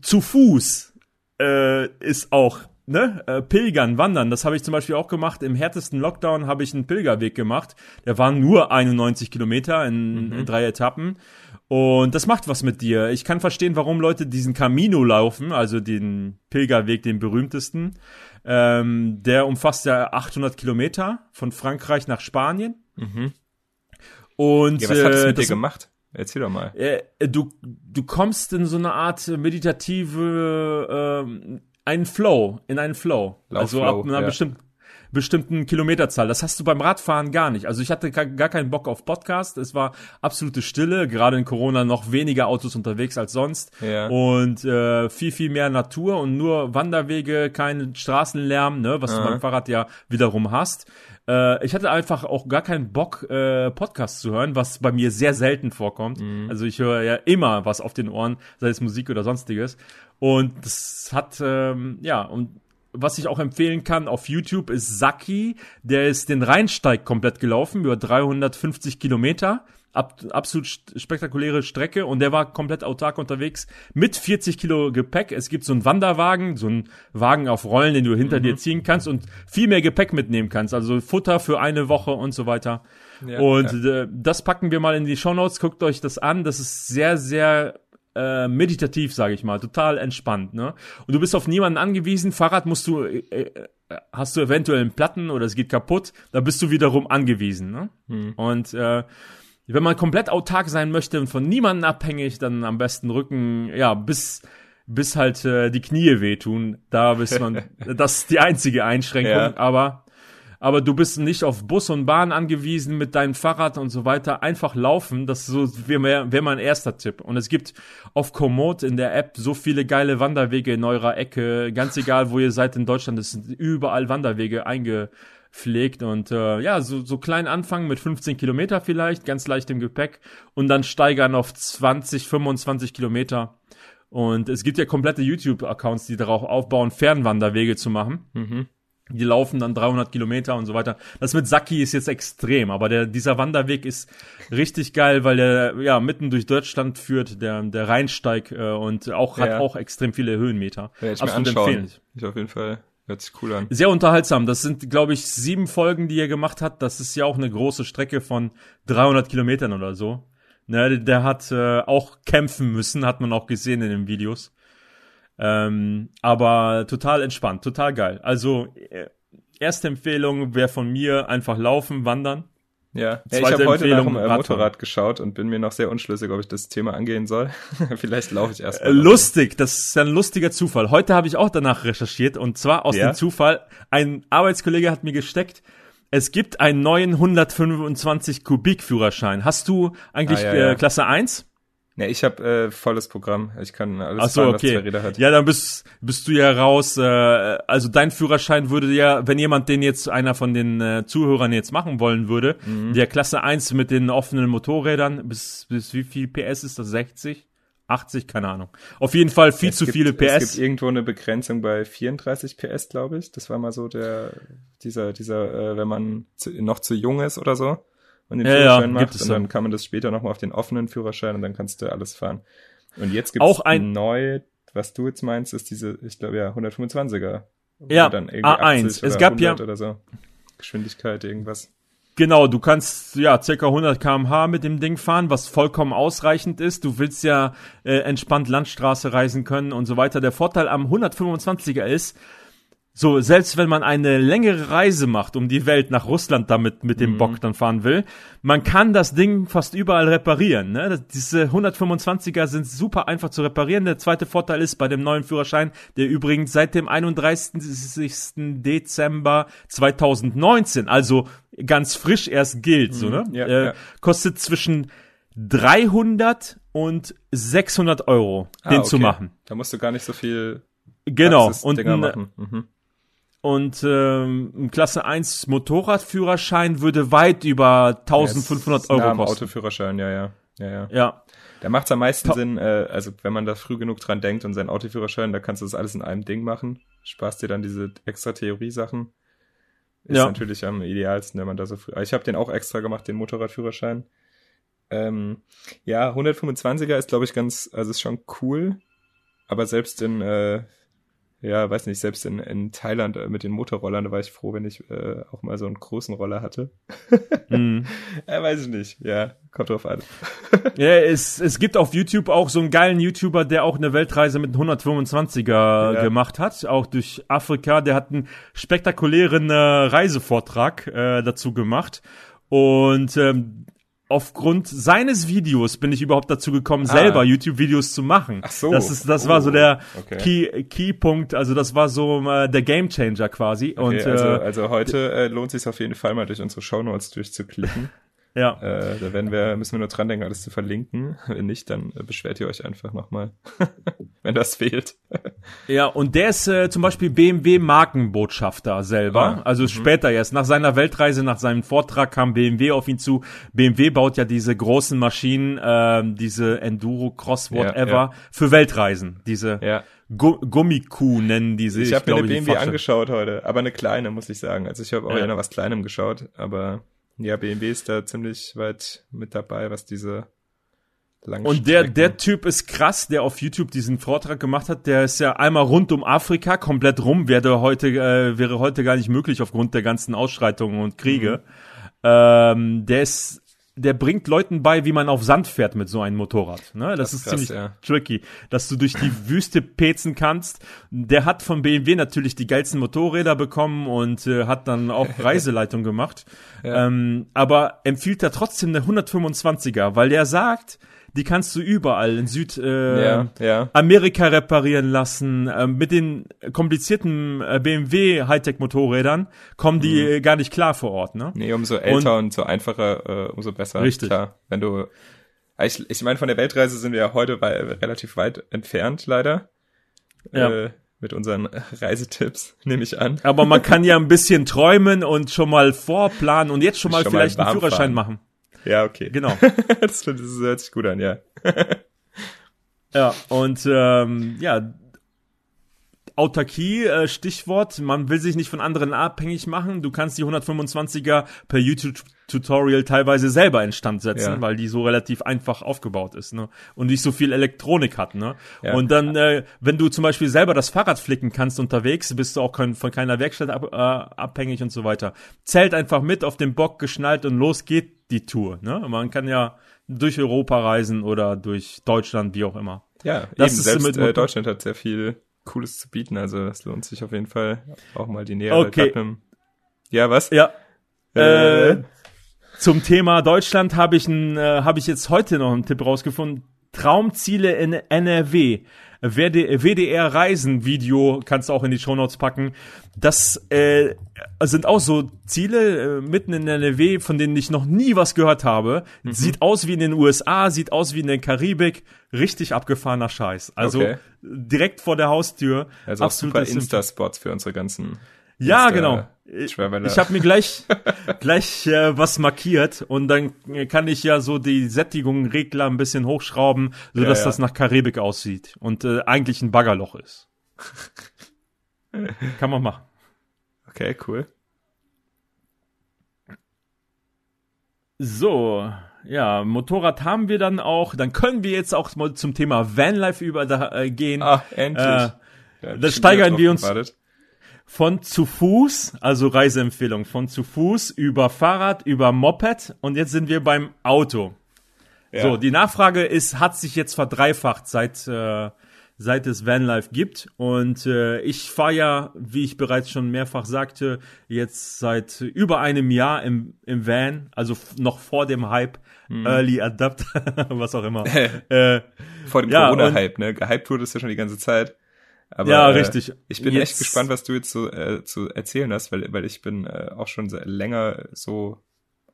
zu Fuß äh, ist auch ne äh, Pilgern, Wandern. Das habe ich zum Beispiel auch gemacht. Im härtesten Lockdown habe ich einen Pilgerweg gemacht. Der war nur 91 Kilometer in, in drei Etappen. Und das macht was mit dir. Ich kann verstehen, warum Leute diesen Camino laufen, also den Pilgerweg, den berühmtesten. Ähm, der umfasst ja 800 Kilometer von Frankreich nach Spanien. Und Ja, was hat äh, mit dir das- gemacht? Erzähl doch mal. äh, du, du kommst in so eine Art meditative, ähm, einen Flow, in einen Flow. also Laufflow, ab einer ja. bestimmten, bestimmten Kilometerzahl. Das hast du beim Radfahren gar nicht. Also ich hatte gar, keinen Bock auf Podcast. Es war absolute Stille, gerade in Corona noch weniger Autos unterwegs als sonst. Ja. Und äh, viel, viel mehr Natur und nur Wanderwege, kein Straßenlärm, ne, was du Aha. beim Fahrrad ja wiederum hast. Äh, ich hatte einfach auch gar keinen Bock, äh, Podcasts zu hören, was bei mir sehr selten vorkommt. Also ich höre ja immer was auf den Ohren, sei es Musik oder sonstiges. Und das hat, ähm, ja, und was ich auch empfehlen kann auf YouTube ist Saki, der ist den Rheinsteig komplett gelaufen, über 350 Kilometer. Ab, absolut spektakuläre Strecke und der war komplett autark unterwegs mit 40 Kilo Gepäck. Es gibt so einen Wanderwagen, so einen Wagen auf Rollen, den du hinter mhm. dir ziehen kannst und viel mehr Gepäck mitnehmen kannst. Also Futter für eine Woche und so weiter. Ja, und ja. Äh, das packen wir mal in die Show Notes. Guckt euch das an. Das ist sehr, sehr äh, meditativ, sage ich mal, total entspannt. Ne? Und du bist auf niemanden angewiesen. Fahrrad musst du, äh, äh, hast du eventuell einen Platten oder es geht kaputt, da bist du wiederum angewiesen. Ne? Hm. Und äh, wenn man komplett autark sein möchte und von niemanden abhängig, dann am besten Rücken, ja, bis bis halt äh, die Knie wehtun. Da bist man, das ist die einzige Einschränkung. Ja. Aber aber du bist nicht auf Bus und Bahn angewiesen mit deinem Fahrrad und so weiter. Einfach laufen, das so wäre wär mein erster Tipp. Und es gibt auf Komoot in der App so viele geile Wanderwege in eurer Ecke. Ganz egal, wo ihr seid in Deutschland, es sind überall Wanderwege eingepflegt und äh, ja, so, so klein anfangen mit 15 Kilometer vielleicht, ganz leicht im Gepäck und dann steigern auf 20, 25 Kilometer. Und es gibt ja komplette YouTube-Accounts, die darauf aufbauen, Fernwanderwege zu machen. Mhm. Die laufen dann 300 Kilometer und so weiter. Das mit Saki ist jetzt extrem, aber der, dieser Wanderweg ist richtig geil, weil der ja mitten durch Deutschland führt, der, der Rheinsteig äh, und auch ja. hat auch extrem viele Höhenmeter. Ja, ich Absolut empfehlen. Ich auf jeden Fall. Hört sich cool an. Sehr unterhaltsam. Das sind, glaube ich, sieben Folgen, die er gemacht hat. Das ist ja auch eine große Strecke von 300 Kilometern oder so. Ne, der hat äh, auch kämpfen müssen, hat man auch gesehen in den Videos. Ähm, aber total entspannt, total geil. Also äh, erste Empfehlung wäre von mir einfach laufen, wandern. Ja, ja ich habe heute nach dem äh, Motorrad geschaut und bin mir noch sehr unschlüssig, ob ich das Thema angehen soll. Vielleicht laufe ich erst mal. Lustig, das ist ein lustiger Zufall. Heute habe ich auch danach recherchiert und zwar aus ja? dem Zufall. Ein Arbeitskollege hat mir gesteckt, es gibt einen neuen 125 Kubik Führerschein. Hast du eigentlich ah, ja. Äh, Klasse 1? Ne, ich habe äh, volles Programm. Ich kann alles Ach so, fahren, okay. was zwei Räder hat. Ja, dann bist, bist du ja raus. Äh, also dein Führerschein würde ja, wenn jemand den jetzt, einer von den äh, Zuhörern jetzt machen wollen würde, mhm. der Klasse 1 mit den offenen Motorrädern, bis, bis wie viel PS ist das? 60? 80, keine Ahnung. Auf jeden Fall viel es zu gibt, viele PS. Es gibt irgendwo eine Begrenzung bei 34 PS, glaube ich. Das war mal so der, dieser, dieser, äh, wenn man zu, noch zu jung ist oder so und den ja, Führerschein ja, macht. Und dann kann man das später nochmal auf den offenen Führerschein und dann kannst du alles fahren. Und jetzt gibt es ein neu, was du jetzt meinst, ist diese, ich glaube ja, 125er. Ja, A1. Es gab ja oder so. Geschwindigkeit, irgendwas. Genau, du kannst ja circa 100 km/h mit dem Ding fahren, was vollkommen ausreichend ist. Du willst ja äh, entspannt Landstraße reisen können und so weiter. Der Vorteil am 125er ist, so, selbst wenn man eine längere Reise macht um die Welt nach Russland damit mit dem mhm. Bock dann fahren will, man kann das Ding fast überall reparieren. Ne? Das, diese 125er sind super einfach zu reparieren. Der zweite Vorteil ist bei dem neuen Führerschein, der übrigens seit dem 31. Dezember 2019, also ganz frisch erst gilt, mhm. so, ne? Ja, äh, ja. kostet zwischen 300 und 600 Euro, ah, den okay. zu machen. Da musst du gar nicht so viel Genau. Und machen. Mhm. Und ähm, Klasse 1 Motorradführerschein würde weit über 1500 ja, Euro nah kosten. Autoführerschein, ja, ja. Ja, ja. ja. Da macht es am meisten Ta Sinn, äh, also wenn man da früh genug dran denkt und sein Autoführerschein, da kannst du das alles in einem Ding machen. Sparst dir dann diese extra Theorie-Sachen. Ist ja. natürlich am idealsten, wenn man da so früh. Ich habe den auch extra gemacht, den Motorradführerschein. Ähm, ja, 125er ist, glaube ich, ganz, also ist schon cool. Aber selbst in äh, ja, weiß nicht, selbst in, in Thailand äh, mit den Motorrollern, da war ich froh, wenn ich äh, auch mal so einen großen Roller hatte. mm. ja, weiß ich nicht, ja, kommt drauf an. ja, es, es gibt auf YouTube auch so einen geilen YouTuber, der auch eine Weltreise mit 125er ja. gemacht hat, auch durch Afrika. Der hat einen spektakulären äh, Reisevortrag äh, dazu gemacht. Und ähm, aufgrund seines Videos bin ich überhaupt dazu gekommen, ah. selber YouTube-Videos zu machen. Ach so. Das ist, das oh. war so der okay. Key, Key-Punkt. Also das war so äh, der Gamechanger quasi. Okay, Und also, äh, also heute äh, lohnt sich auf jeden Fall mal durch unsere Shownotes durchzuklicken. Ja. Äh, da werden wir, müssen wir nur dran denken, alles zu verlinken. Wenn nicht, dann äh, beschwert ihr euch einfach nochmal, wenn das fehlt. ja, und der ist äh, zum Beispiel BMW Markenbotschafter selber. Ah, also mhm. später erst. Nach seiner Weltreise, nach seinem Vortrag kam BMW auf ihn zu. BMW baut ja diese großen Maschinen, äh, diese Enduro, Cross, whatever, ja, ja. für Weltreisen. Diese ja Gummikuh nennen die sich. Ich habe mir eine BMW angeschaut heute, aber eine kleine, muss ich sagen. Also ich habe auch ja. eher was Kleinem geschaut, aber ja, BMW ist da ziemlich weit mit dabei, was diese und der, der Typ ist krass, der auf YouTube diesen Vortrag gemacht hat. Der ist ja einmal rund um Afrika komplett rum. Wäre heute, äh, wäre heute gar nicht möglich aufgrund der ganzen Ausschreitungen und Kriege. Mhm. Ähm, der ist der bringt Leuten bei, wie man auf Sand fährt mit so einem Motorrad. Ne? Das, das ist krass, ziemlich ja. tricky, dass du durch die Wüste pezen kannst. Der hat von BMW natürlich die geilsten Motorräder bekommen und äh, hat dann auch Reiseleitung gemacht. Ja. Ähm, aber empfiehlt er trotzdem eine 125er, weil der sagt, die kannst du überall in Südamerika äh, ja, ja. reparieren lassen. Äh, mit den komplizierten äh, BMW Hightech-Motorrädern kommen die mhm. Gar nicht klar vor Ort. Ne? Nee, umso älter und, und so einfacher, äh, umso besser. Richtig. Klar, wenn du ich, ich meine, von der Weltreise sind wir ja heute wei relativ weit entfernt, leider. Ja. Äh, mit unseren Reisetipps, nehme ich an. Aber man kann ja ein bisschen träumen und schon mal vorplanen und jetzt schon mal schon vielleicht mal einen Führerschein fahren. machen. Ja, okay. Genau. das, das hört sich gut an, ja. ja, und ähm, ja, Autarkie, äh, Stichwort, man will sich nicht von anderen abhängig machen. Du kannst die 125er per YouTube-Tutorial teilweise selber instand setzen, ja. weil die so relativ einfach aufgebaut ist, ne? Und nicht so viel Elektronik hat, ne? Ja. Und dann, äh, wenn du zum Beispiel selber das Fahrrad flicken kannst unterwegs, bist du auch kein, von keiner Werkstatt ab, äh, abhängig und so weiter. Zählt einfach mit auf den Bock geschnallt und los geht die Tour. Ne? Man kann ja durch Europa reisen oder durch Deutschland, wie auch immer. Ja, das eben, selbst äh, Deutschland hat sehr viel Cooles zu bieten, also es lohnt sich auf jeden Fall auch mal die nähere okay. Ja, was? Ja. Äh, äh, zum Thema Deutschland habe ich, ein, äh, hab ich jetzt heute noch einen Tipp rausgefunden. Traumziele in NRW. WDR Reisen Video kannst du auch in die Show Notes packen. Das äh, sind auch so Ziele äh, mitten in NRW, von denen ich noch nie was gehört habe. Mhm. Sieht aus wie in den USA, sieht aus wie in der Karibik. Richtig abgefahrener Scheiß. Also okay. direkt vor der Haustür. Also auch super Insta-Spots für unsere ganzen ja, Insta genau. Ich, ich habe mir gleich gleich äh, was markiert und dann kann ich ja so die Sättigungsregler ein bisschen hochschrauben, so dass ja, ja. das nach Karibik aussieht und äh, eigentlich ein Baggerloch ist. kann man machen. Okay, cool. So, ja, Motorrad haben wir dann auch. Dann können wir jetzt auch mal zum Thema Vanlife übergehen. Ah, endlich. Äh, ja, das steigern wir uns. Gewartet von zu Fuß, also Reiseempfehlung, von zu Fuß über Fahrrad, über Moped und jetzt sind wir beim Auto. Ja. So, die Nachfrage ist, hat sich jetzt verdreifacht seit, äh, seit es Vanlife gibt und äh, ich fahre ja, wie ich bereits schon mehrfach sagte, jetzt seit über einem Jahr im, im Van, also noch vor dem Hype, mhm. Early Adapt, was auch immer. äh, vor dem ja, Corona-Hype, ne? Gehypt wurde es ja schon die ganze Zeit. Aber, ja, richtig. Äh, ich bin jetzt. echt gespannt, was du jetzt so äh, zu erzählen hast, weil, weil ich bin äh, auch schon länger so,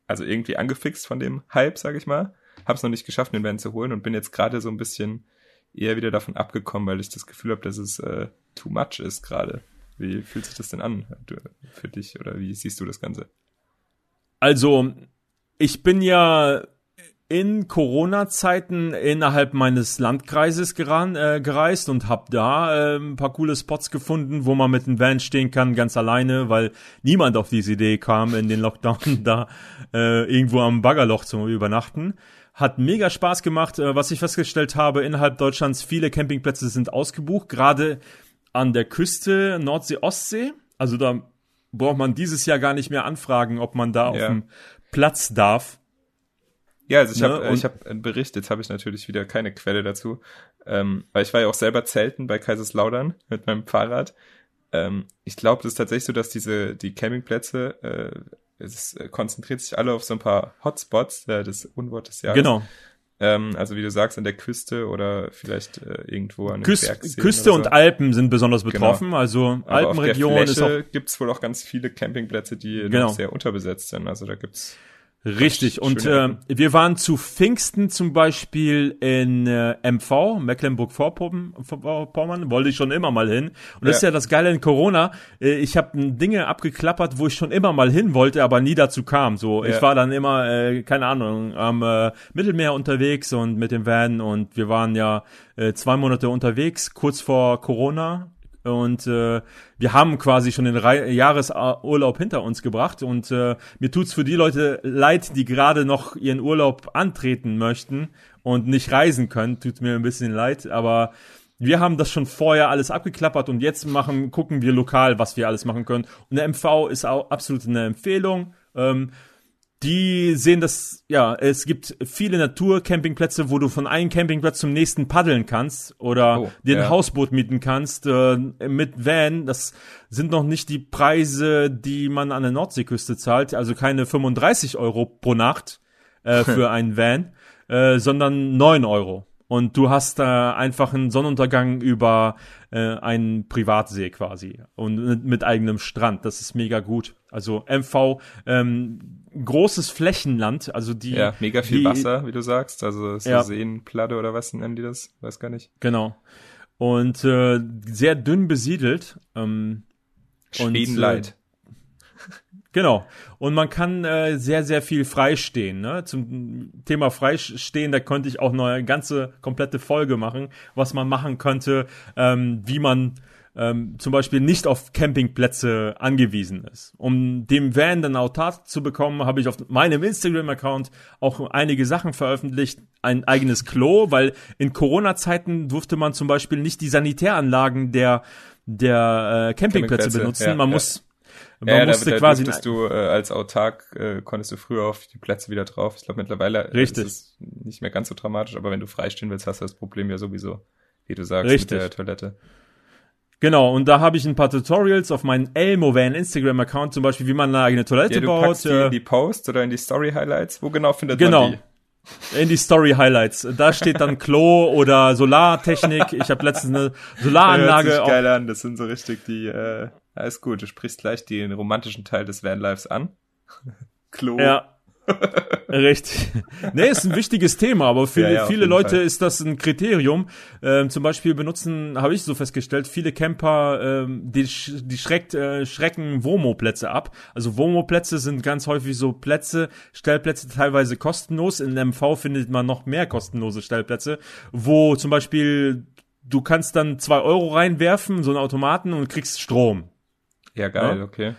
also irgendwie angefixt von dem Hype, sag ich mal. Hab's noch nicht geschafft, den Van zu holen und bin jetzt gerade so ein bisschen eher wieder davon abgekommen, weil ich das Gefühl habe, dass es äh, too much ist gerade. Wie fühlt sich das denn an für dich oder wie siehst du das Ganze? Also, ich bin ja in Corona-Zeiten innerhalb meines Landkreises geran, äh, gereist und habe da äh, ein paar coole Spots gefunden, wo man mit dem Van stehen kann, ganz alleine, weil niemand auf diese Idee kam, in den Lockdown da äh, irgendwo am Baggerloch zu übernachten. Hat mega Spaß gemacht. Äh, was ich festgestellt habe, innerhalb Deutschlands viele Campingplätze sind ausgebucht, gerade an der Küste Nordsee, Ostsee. Also da braucht man dieses Jahr gar nicht mehr anfragen, ob man da ja. auf dem Platz darf ja, also ich ne? habe ich hab einen Bericht, jetzt habe ich natürlich wieder keine Quelle dazu, ähm, weil ich war ja auch selber zelten bei Kaiserslautern mit meinem Fahrrad. Ähm, ich glaube, das ist tatsächlich so, dass diese die Campingplätze, äh, es äh, konzentriert sich alle auf so ein paar Hotspots äh, des Unwort des Jahres. Genau. Ähm, also wie du sagst, an der Küste oder vielleicht äh, irgendwo an den Küst, Küste so. und Alpen sind besonders genau. betroffen. Genau. Also Alpenregion ist auch. Gibt's wohl auch ganz viele Campingplätze, die genau. noch sehr unterbesetzt sind. Also da gibt's Richtig. Und äh, wir waren zu Pfingsten zum Beispiel in äh, MV, Mecklenburg-Vorpommern, wollte ich schon immer mal hin. Und ja. das ist ja das Geile in Corona. Äh, ich habe Dinge abgeklappert, wo ich schon immer mal hin wollte, aber nie dazu kam. So, ja. ich war dann immer, äh, keine Ahnung, am äh, Mittelmeer unterwegs und mit dem Van und wir waren ja äh, zwei Monate unterwegs, kurz vor Corona und äh, wir haben quasi schon den Re Jahresurlaub hinter uns gebracht. Und äh, mir tut's für die Leute leid, die gerade noch ihren Urlaub antreten möchten und nicht reisen können. Tut mir ein bisschen leid, aber wir haben das schon vorher alles abgeklappert und jetzt machen, gucken wir lokal, was wir alles machen können. Und der MV ist auch absolut eine Empfehlung. Ähm, die sehen das, ja, es gibt viele Naturcampingplätze, wo du von einem Campingplatz zum nächsten paddeln kannst oder oh, dir ein ja. Hausboot mieten kannst äh, mit Van. Das sind noch nicht die Preise, die man an der Nordseeküste zahlt, also keine 35 Euro pro Nacht äh, für einen Van, äh, sondern 9 Euro. Und du hast da einfach einen Sonnenuntergang über äh, einen Privatsee quasi und mit eigenem Strand. Das ist mega gut. Also MV, ähm, großes Flächenland, also die. Ja, mega viel die, Wasser, wie du sagst. Also so ja. Seenplatte oder was nennen die das? Weiß gar nicht. Genau. Und äh, sehr dünn besiedelt. Ähm, Schwedenleid. Äh, genau. Und man kann äh, sehr, sehr viel freistehen. Ne? Zum Thema Freistehen, da könnte ich auch noch eine ganze komplette Folge machen, was man machen könnte, ähm, wie man ähm, zum Beispiel nicht auf Campingplätze angewiesen ist. Um dem Van dann autark zu bekommen, habe ich auf meinem Instagram-Account auch einige Sachen veröffentlicht. Ein eigenes Klo, weil in Corona-Zeiten durfte man zum Beispiel nicht die Sanitäranlagen der, der äh, Campingplätze, benutzen. Ja, man ja. muss man ja, musste da, da quasi du äh, als autark äh, konntest du früher auf die Plätze wieder drauf. Ich glaube mittlerweile Richtig. ist es nicht mehr ganz so dramatisch, aber wenn du freistehen willst, hast du das Problem ja sowieso, wie du sagst, Richtig. mit der Toilette. Genau, und da habe ich ein paar Tutorials auf meinen Elmo Van Instagram-Account, zum Beispiel, wie man eine eigene Toilette ja, du baut. Packst die in die Post oder in die Story-Highlights? Wo genau findet genau. man die? In die Story Highlights. Da steht dann Klo oder Solartechnik. Ich habe letztens eine Solaranlage. Hört sich geil an. Das sind so richtig die. Äh, alles gut. Du sprichst gleich den romantischen Teil des Vanlives an. Klo. Ja. Richtig. Nee, ist ein wichtiges Thema, aber für ja, ja, viele Leute Fall. ist das ein Kriterium. Ähm, zum Beispiel benutzen, habe ich so festgestellt, viele Camper, ähm, die, die schreckt, äh, schrecken Womo-Plätze ab. Also Womo-Plätze sind ganz häufig so Plätze, Stellplätze teilweise kostenlos. In MV findet man noch mehr kostenlose Stellplätze, wo zum Beispiel du kannst dann zwei Euro reinwerfen, so einen Automaten und kriegst Strom. Ja, geil, ja? okay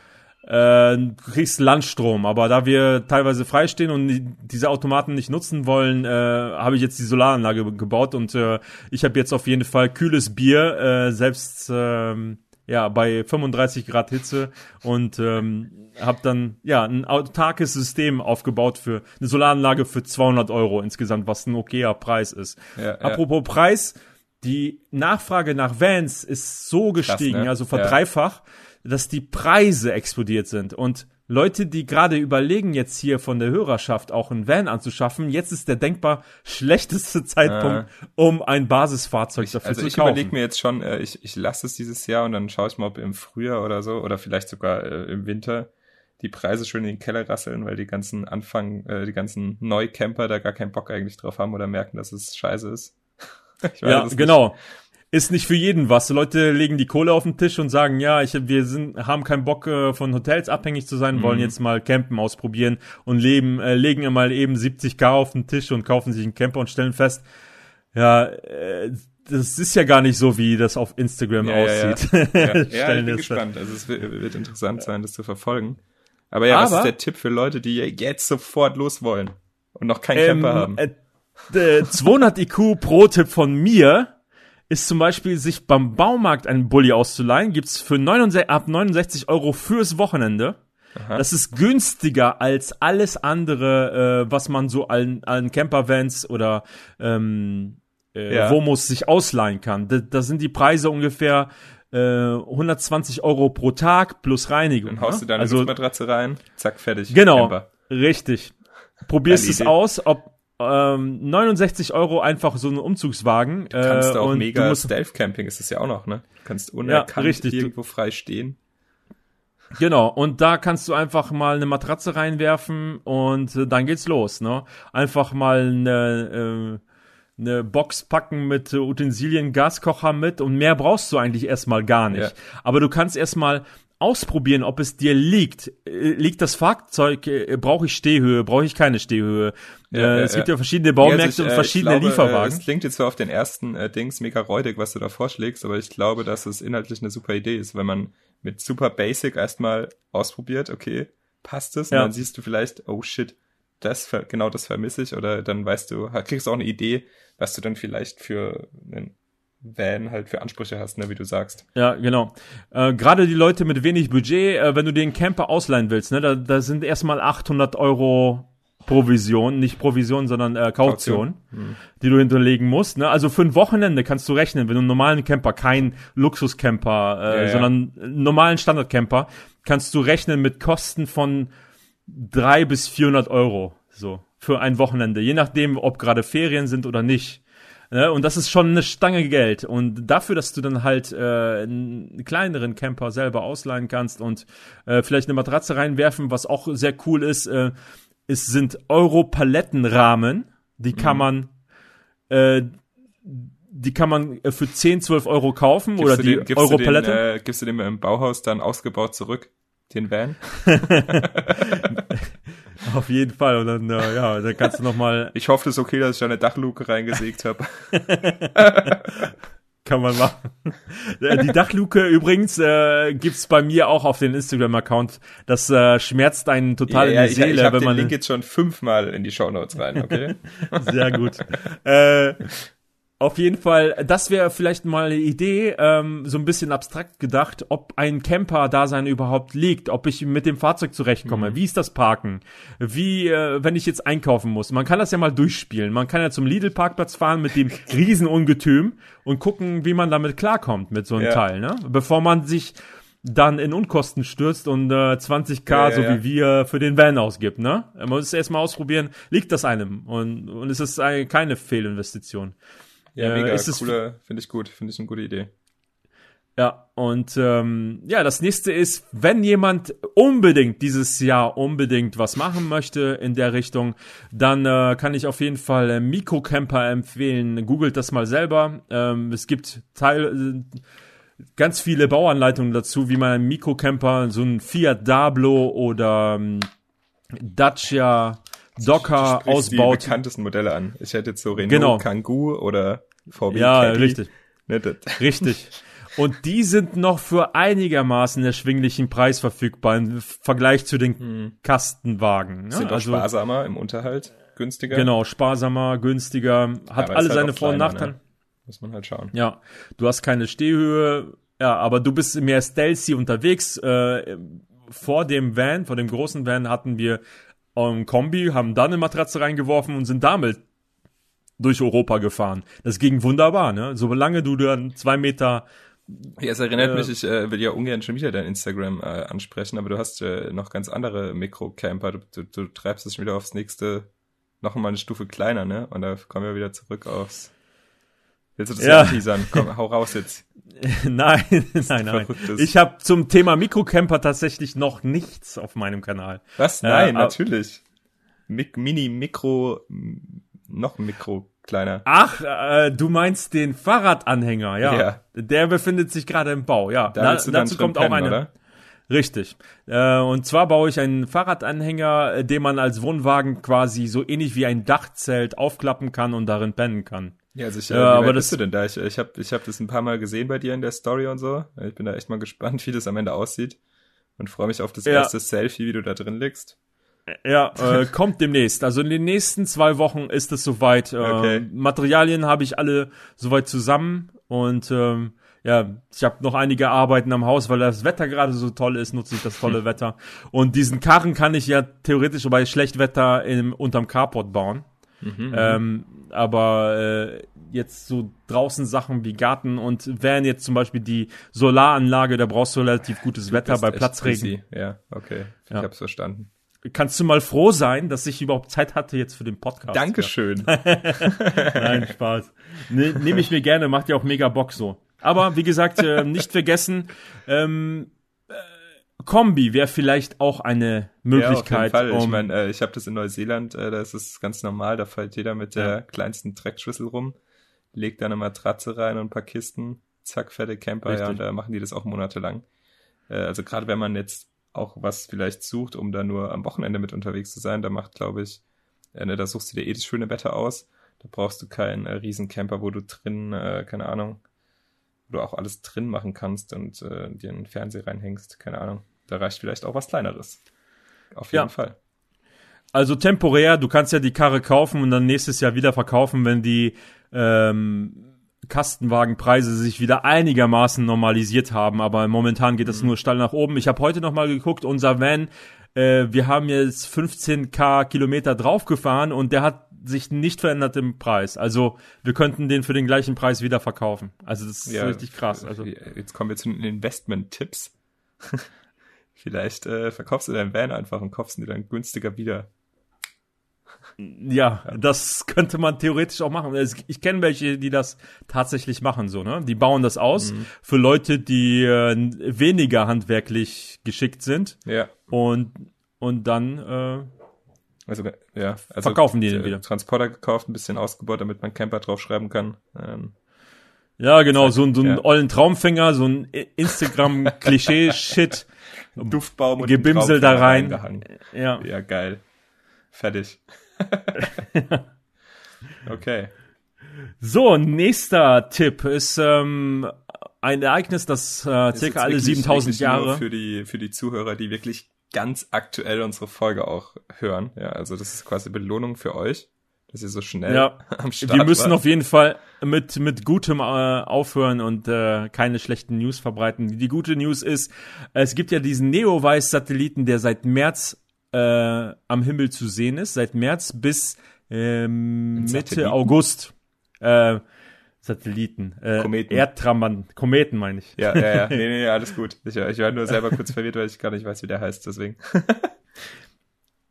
äh, du kriegst Landstrom. Aber da wir teilweise freistehen und die, diese Automaten nicht nutzen wollen, äh, habe ich jetzt die Solaranlage gebaut und äh, ich habe jetzt auf jeden Fall kühles Bier, äh, selbst äh, ja bei 35 Grad Hitze und ähm, habe dann ja ein autarkes System aufgebaut für eine Solaranlage für 200 Euro insgesamt, was ein okayer Preis ist. Ja, Apropos ja. Preis, die Nachfrage nach Vans ist so gestiegen, Krass, ne? also verdreifacht. Ja dass die Preise explodiert sind und Leute, die gerade überlegen, jetzt hier von der Hörerschaft auch einen Van anzuschaffen, jetzt ist der denkbar schlechteste Zeitpunkt, äh, um ein Basisfahrzeug ich, dafür also zu kaufen. Also ich überlege mir jetzt schon, äh, ich, ich lasse es dieses Jahr und dann schaue ich mal, ob im Frühjahr oder so oder vielleicht sogar äh, im Winter die Preise schön in den Keller rasseln, weil die ganzen Anfang, äh, die ganzen Neucamper da gar keinen Bock eigentlich drauf haben oder merken, dass es scheiße ist. ja, genau. Nicht ist nicht für jeden was. Leute legen die Kohle auf den Tisch und sagen, ja, ich, wir sind, haben keinen Bock äh, von Hotels abhängig zu sein, mhm. wollen jetzt mal Campen ausprobieren und leben, äh, legen mal eben 70k auf den Tisch und kaufen sich einen Camper und stellen fest, ja, äh, das ist ja gar nicht so, wie das auf Instagram ja, aussieht. Ja, ja. ja, ich bin gespannt. Also es wird, wird, interessant sein, das zu verfolgen. Aber ja, Aber, was ist der Tipp für Leute, die jetzt sofort los wollen und noch keinen ähm, Camper haben? Äh, 200 IQ Pro-Tipp von mir ist zum Beispiel, sich beim Baumarkt einen Bulli auszuleihen, gibt's für 69, ab 69 Euro fürs Wochenende. Aha. Das ist günstiger als alles andere, äh, was man so an, an Campervans oder ähm, äh, ja. Womos sich ausleihen kann. Da, da sind die Preise ungefähr äh, 120 Euro pro Tag plus Reinigung. Dann haust ne? du deine also, Luftmatratze rein, zack, fertig. Genau, Camper. richtig. Probierst es aus, ob ähm, 69 Euro einfach so ein Umzugswagen. Du kannst äh, auch mega Stealth Camping ist das ja auch noch, ne? Du kannst unerkannt ja, irgendwo frei stehen. Genau, und da kannst du einfach mal eine Matratze reinwerfen und äh, dann geht's los, ne? Einfach mal eine, äh, eine Box packen mit äh, Utensilien, Gaskocher mit und mehr brauchst du eigentlich erstmal gar nicht. Ja. Aber du kannst erstmal ausprobieren, ob es dir liegt. Äh, Liegt das Fahrzeug, äh, brauche ich Stehhöhe, brauche ich keine Stehhöhe? Ja, äh, ja, es gibt ja. ja verschiedene Ja, Baumärkte also ich, und äh, verschiedene glaube, Lieferwagen. Es klingt jetzt zwar auf den ersten äh, Dings mega räudig, was du da vorschlägst, aber ich glaube, dass es inhaltlich eine super Idee ist, wenn man mit super Basic erstmal ausprobiert, okay, passt es? Ja. Und dann siehst du vielleicht, oh shit, das genau das vermisse ich oder dann weißt du, kriegst du auch eine Idee, was du dann vielleicht für einen Van halt für Ansprüche hast, ne, wie du sagst. Ja, genau. Äh, Gerade die Leute mit wenig Budget, äh, wenn du den Camper ausleihen willst, ne, da, da sind erstmal 800 Euro Provision, nicht Provision, sondern äh, Kaution, Hm. die du hinterlegen musst. Ne? Also für ein Wochenende kannst du rechnen, wenn du einen normalen Camper, kein Luxuscamper, äh, Ja, ja. sondern einen normalen Standardcamper, kannst du rechnen mit Kosten von drei bis 400 Euro, so, für ein Wochenende, je nachdem, ob gerade Ferien sind oder nicht. Ne? Und das ist schon eine Stange Geld. Und dafür, dass du dann halt äh, einen kleineren Camper selber ausleihen kannst und äh, vielleicht eine Matratze reinwerfen, was auch sehr cool ist, äh, es sind Euro-Palettenrahmen, die kann Mhm. man äh, die kann man äh, für 10, 12 Euro kaufen Gibst oder die den, Euro-Palette. äh, gibst du den im Bauhaus dann ausgebaut zurück, den Van? Auf jeden Fall. Und dann, äh, ja, dann kannst du noch mal Ich hoffe, es ist okay, dass ich da eine Dachluke reingesägt habe. Kann man machen. Äh, Die Dachluke übrigens äh, gibt's bei mir auch auf den Instagram-Account. Das äh, schmerzt einen total in die ich, Seele, ich habe wenn den man Link jetzt schon fünfmal in die Shownotes rein, okay? sehr gut. äh, auf jeden Fall, das wäre vielleicht mal eine Idee, ähm, so ein bisschen abstrakt gedacht, ob ein Camper-Dasein überhaupt liegt, ob ich mit dem Fahrzeug zurechtkomme. Wie ist das Parken? Wie, äh, wenn ich jetzt einkaufen muss? Man kann das ja mal durchspielen. Man kann ja zum Lidl-Parkplatz fahren mit dem Riesenungetüm und gucken, wie man damit klarkommt mit so einem Ja. Teil, ne? Bevor man sich dann in Unkosten stürzt und äh, 20k, Ja, ja, so wie wir, für den Van ausgibt, ne? Man muss es erstmal ausprobieren, liegt das einem und, und es ist eine, keine Fehlinvestition. Ja, Äh, mega, ist es- coole, finde ich gut, finde ich eine gute Idee. Ja, und ähm, ja, das nächste ist, wenn jemand unbedingt dieses Jahr unbedingt was machen möchte in der Richtung, dann äh, kann ich auf jeden Fall äh, Mikrocamper empfehlen. Googelt das mal selber. Ähm, es gibt Teil, äh, ganz viele Bauanleitungen dazu, wie man einen Mikrocamper, so ein Fiat Dablo oder ähm, Dacia Docker Du sprichst die ausbaut. bekanntesten Modelle an. Ich hätte jetzt so Renault Genau. Kangoo oder VW Ja, Caddy. richtig. Ne, Richtig. Und die sind noch für einigermaßen erschwinglichen Preis verfügbar im Vergleich zu den Kastenwagen. Ne? sind auch also, sparsamer im Unterhalt, günstiger. Genau, sparsamer, günstiger, hat Aber alle halt seine Vor- und kleiner, Nachteile. Ne? Muss man halt schauen. Ja, du hast keine Stehhöhe, ja, aber du bist mehr stealthy unterwegs. Äh, vor dem Van, vor dem großen Van hatten wir ein Kombi, haben da eine Matratze reingeworfen und sind damit durch Europa gefahren. Das ging wunderbar, ne? Solange du dann zwei Meter Ja, es erinnert Äh, mich, ich äh, will ja ungern schon wieder dein Instagram äh, ansprechen, aber du hast äh, noch ganz andere Mikrocamper. Du, du, du treibst es schon wieder aufs nächste, noch mal eine Stufe kleiner, ne? Und da kommen wir wieder zurück aufs. Willst du das Ja. teasern? Komm, hau raus jetzt. Nein, nein, nein. Ich habe zum Thema Mikrocamper tatsächlich noch nichts auf meinem Kanal. Was? Ja, Nein, aber- natürlich. Mik Mini, Mikro, noch Mikro, kleiner. Ach, äh, du meinst den Fahrradanhänger, ja. Ja. Der befindet sich gerade im Bau, ja. Da Na, dazu kommt auch pennen, eine. oder? Richtig. Äh, und zwar baue ich einen Fahrradanhänger, äh, den man als Wohnwagen quasi so ähnlich wie ein Dachzelt aufklappen kann und darin pennen kann. Ja, also ich, Ja, äh, wie aber das- bist du denn da? Ich, ich habe ich hab das ein paar Mal gesehen bei dir in der Story und so. Ich bin da echt mal gespannt, wie das am Ende aussieht. Und freue mich auf das Ja. erste Selfie, wie du da drin liegst. Ja, äh, kommt demnächst. Also in den nächsten zwei Wochen ist es soweit. Äh, Okay. Materialien habe ich alle soweit zusammen und ähm, ja, ich habe noch einige Arbeiten am Haus, weil das Wetter gerade so toll ist, nutze ich das tolle Wetter. Und diesen Karren kann ich ja theoretisch bei Schlechtwetter im, unterm Carport bauen. Mhm, Ähm, aber äh, jetzt so draußen Sachen wie Garten und wären jetzt zum Beispiel die Solaranlage, da brauchst du relativ gutes Wetter Bist bei Platzregen. busy. Ja, okay. Ja. Ich hab's verstanden. Kannst du mal froh sein, dass ich überhaupt Zeit hatte jetzt für den Podcast? Dankeschön. Nein, Spaß. Ne, Nehme ich mir gerne, macht ja auch mega Bock so. Aber wie gesagt, äh, nicht vergessen, ähm, äh, Kombi wäre vielleicht auch eine Möglichkeit. Ja, auf jeden Fall. Um ich meine, äh, ich habe das in Neuseeland, äh, da ist es ganz normal, da fällt jeder mit der ja. kleinsten Dreckschüssel rum, legt da eine Matratze rein und ein paar Kisten, zack, fette Camper, Richtig. ja, und da machen die das auch monatelang. Äh, also gerade wenn man jetzt auch was vielleicht sucht, um da nur am Wochenende mit unterwegs zu sein, da macht, glaube ich, äh, ne, da suchst du dir eh das schöne Wetter aus. Da brauchst du keinen äh, Riesencamper, wo du drin, äh, keine Ahnung, wo du auch alles drin machen kannst und äh, dir einen Fernseher reinhängst, keine Ahnung. Da reicht vielleicht auch was Kleineres. Auf jeden ja. Fall. Also temporär, du kannst ja die Karre kaufen und dann nächstes Jahr wieder verkaufen, wenn die ähm, Kastenwagenpreise sich wieder einigermaßen normalisiert haben, aber momentan geht das mhm. nur steil nach oben. Ich habe heute noch mal geguckt, unser Van, äh, wir haben jetzt 15k Kilometer draufgefahren und der hat sich nicht verändert im Preis. Also wir könnten den für den gleichen Preis wieder verkaufen. Also das ist ja, richtig krass. Also jetzt kommen wir zu den Investment-Tipps. Vielleicht äh, verkaufst du deinen Van einfach und kaufst ihn dir dann günstiger wieder. Ja, das könnte man theoretisch auch machen. Ich kenne welche, die das tatsächlich machen, so, ne? Die bauen das aus mhm. für Leute, die äh, weniger handwerklich geschickt sind. Ja. Und, und dann äh, also, ja, also verkaufen die den wieder. Transporter gekauft, ein bisschen ausgebaut, damit man Camper draufschreiben kann. Ähm, ja, genau, so, so einen ja. ollen Traumfänger, so ein Instagram-Klischee-Shit. Duftbaum und Gebimsel da rein. Ja. ja, geil. Fertig. okay. So, nächster Tipp ist ähm, ein Ereignis, das äh, circa alle 7000 Jahre. Für die, für die Zuhörer, die wirklich ganz aktuell unsere Folge auch hören. Ja, also das ist quasi Belohnung für euch, dass ihr so schnell ja, am Start Wir müssen wart. auf jeden Fall mit, mit Gutem äh, aufhören und äh, keine schlechten News verbreiten. Die gute News ist, es gibt ja diesen Neowise-Satelliten, der seit März äh, am Himmel zu sehen ist, seit März bis ähm, Mitte August. Äh, Satelliten. Äh, Kometen. Erdtrambern. Kometen meine ich. Ja, ja, ja. Nee, nee, nee, alles gut. Ich, ich war nur selber kurz verwirrt, weil ich gar nicht weiß, wie der heißt, deswegen.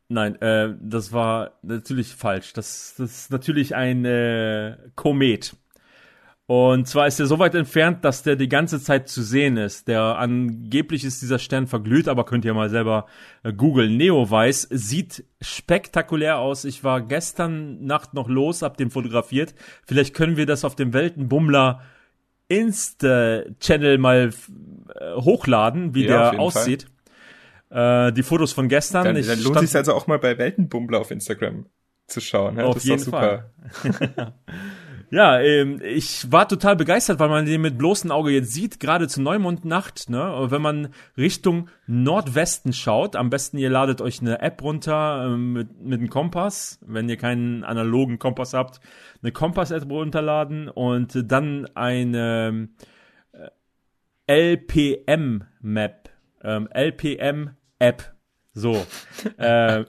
Nein, äh, das war natürlich falsch. Das, das ist natürlich ein äh, Komet. Und zwar ist er so weit entfernt, dass der die ganze Zeit zu sehen ist. Der angeblich ist dieser Stern verglüht, aber könnt ihr mal selber äh, googeln. Neowise sieht spektakulär aus. Ich war gestern Nacht noch los, hab den fotografiert. Vielleicht können wir das auf dem Weltenbummler Insta-Channel mal äh, hochladen, wie ja, der aussieht. Äh, die Fotos von gestern. Dann, dann lohnt sich also auch mal bei Weltenbummler auf Instagram zu schauen. Ja? Auf das jeden Fall. Ja, ähm, ich war total begeistert, weil man den mit bloßem Auge jetzt sieht, gerade zu Neumondnacht, ne? Wenn man Richtung Nordwesten schaut, am besten ihr ladet euch eine App runter ähm, mit, mit einem Kompass, wenn ihr keinen analogen Kompass habt, eine Kompass-App runterladen und dann eine äh, LPM-Map, ähm, LPM-App, so. äh,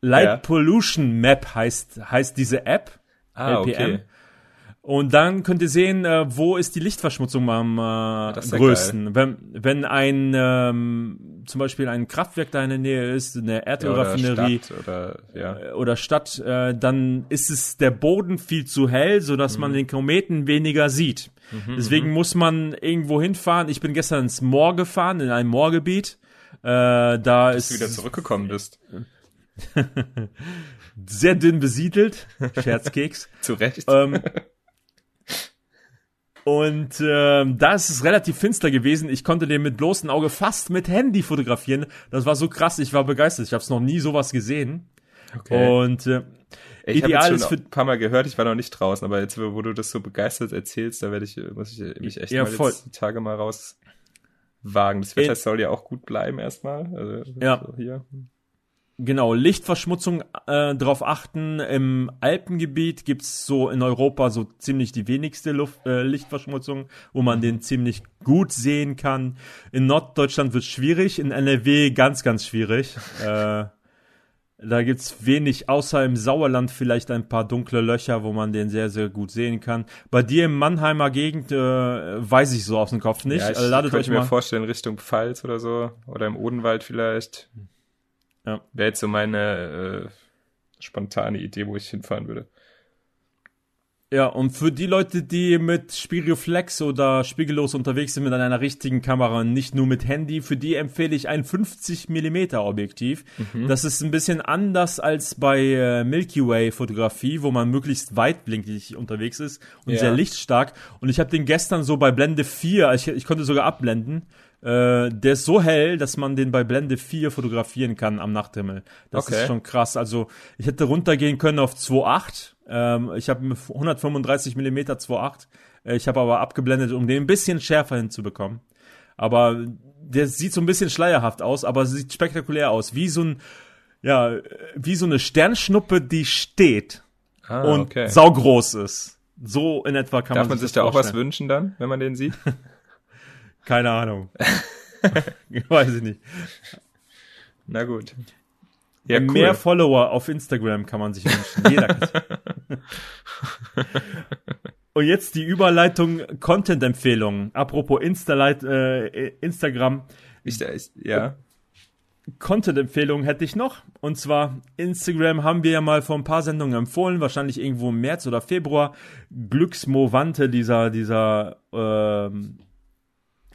Light ja. Pollution Map heißt, heißt diese App ah, LPM. Okay. Und dann könnt ihr sehen, äh, wo ist die Lichtverschmutzung am äh, größten. Wenn, wenn ein ähm, zum Beispiel ein Kraftwerk da in der Nähe ist, eine Erdölraffinerie ja, oder, ja. Äh, oder Stadt, äh, dann ist es der Boden viel zu hell, sodass mhm. man den Kometen weniger sieht. Mhm, Deswegen mhm. muss man irgendwo hinfahren. Ich bin gestern ins Moor gefahren, in ein Moorgebiet. Äh, da Bis ist du wieder zurückgekommen bist. sehr dünn besiedelt. Scherzkeks. Zu Recht. Ähm, und ähm, da ist es relativ finster gewesen. Ich konnte den mit bloßem Auge fast mit Handy fotografieren. Das war so krass. Ich war begeistert. Ich habe es noch nie sowas gesehen. Okay. Und äh, ich ideal ist für ein paar Mal gehört. Ich war noch nicht draußen, aber jetzt, wo du das so begeistert erzählst, da werde ich muss ich mich echt ja, mal die Tage mal raus wagen. Das Wetter soll ja auch gut bleiben erstmal. Also, ja. So hier. Genau, Lichtverschmutzung äh, darauf achten. Im Alpengebiet gibt's so in Europa so ziemlich die wenigste Luft, äh, Lichtverschmutzung, wo man den ziemlich gut sehen kann. In Norddeutschland wird's schwierig, in NRW ganz, ganz schwierig. äh, da gibt's wenig, außer im Sauerland vielleicht ein paar dunkle Löcher, wo man den sehr, sehr gut sehen kann. Bei dir im Mannheimer Gegend äh, weiß ich so aus dem Kopf nicht. Ja, ich Ladet könnte euch mir mal vorstellen, Richtung Pfalz oder so. Oder im Odenwald vielleicht. Ja. Wäre jetzt so meine äh, spontane Idee, wo ich hinfahren würde. Ja, und für die Leute, die mit Spiegelreflex oder spiegellos unterwegs sind mit einer richtigen Kamera und nicht nur mit Handy, für die empfehle ich ein 50 mm Objektiv. Mhm. Das ist ein bisschen anders als bei äh, Milky Way Fotografie, wo man möglichst weitblinkig unterwegs ist und ja. sehr lichtstark. Und ich habe den gestern so bei Blende 4, ich, ich konnte sogar abblenden, äh, der ist so hell, dass man den bei Blende 4 fotografieren kann am Nachthimmel. Das okay. ist schon krass. Also ich hätte runtergehen können auf 2.8 ähm, ich habe 135 mm 2.8. ich habe aber abgeblendet, um den ein bisschen schärfer hinzubekommen. Aber der sieht so ein bisschen schleierhaft aus, aber sieht spektakulär aus. Wie so ein, ja, wie so eine Sternschnuppe, die steht ah, und okay. saugroß ist. So in etwa kann Darf man sich, man sich da auch was wünschen dann, wenn man den sieht? Keine Ahnung. Weiß ich nicht. Na gut. Ja, cool. Mehr Follower auf Instagram kann man sich wünschen. Jeder. Und jetzt die Überleitung Content-Empfehlungen. Apropos Insta äh, Instagram. Ich, ich, ja. Content-Empfehlungen hätte ich noch. Und zwar Instagram haben wir ja mal vor ein paar Sendungen empfohlen, wahrscheinlich irgendwo im März oder Februar. Glücksmovante, dieser, dieser ähm,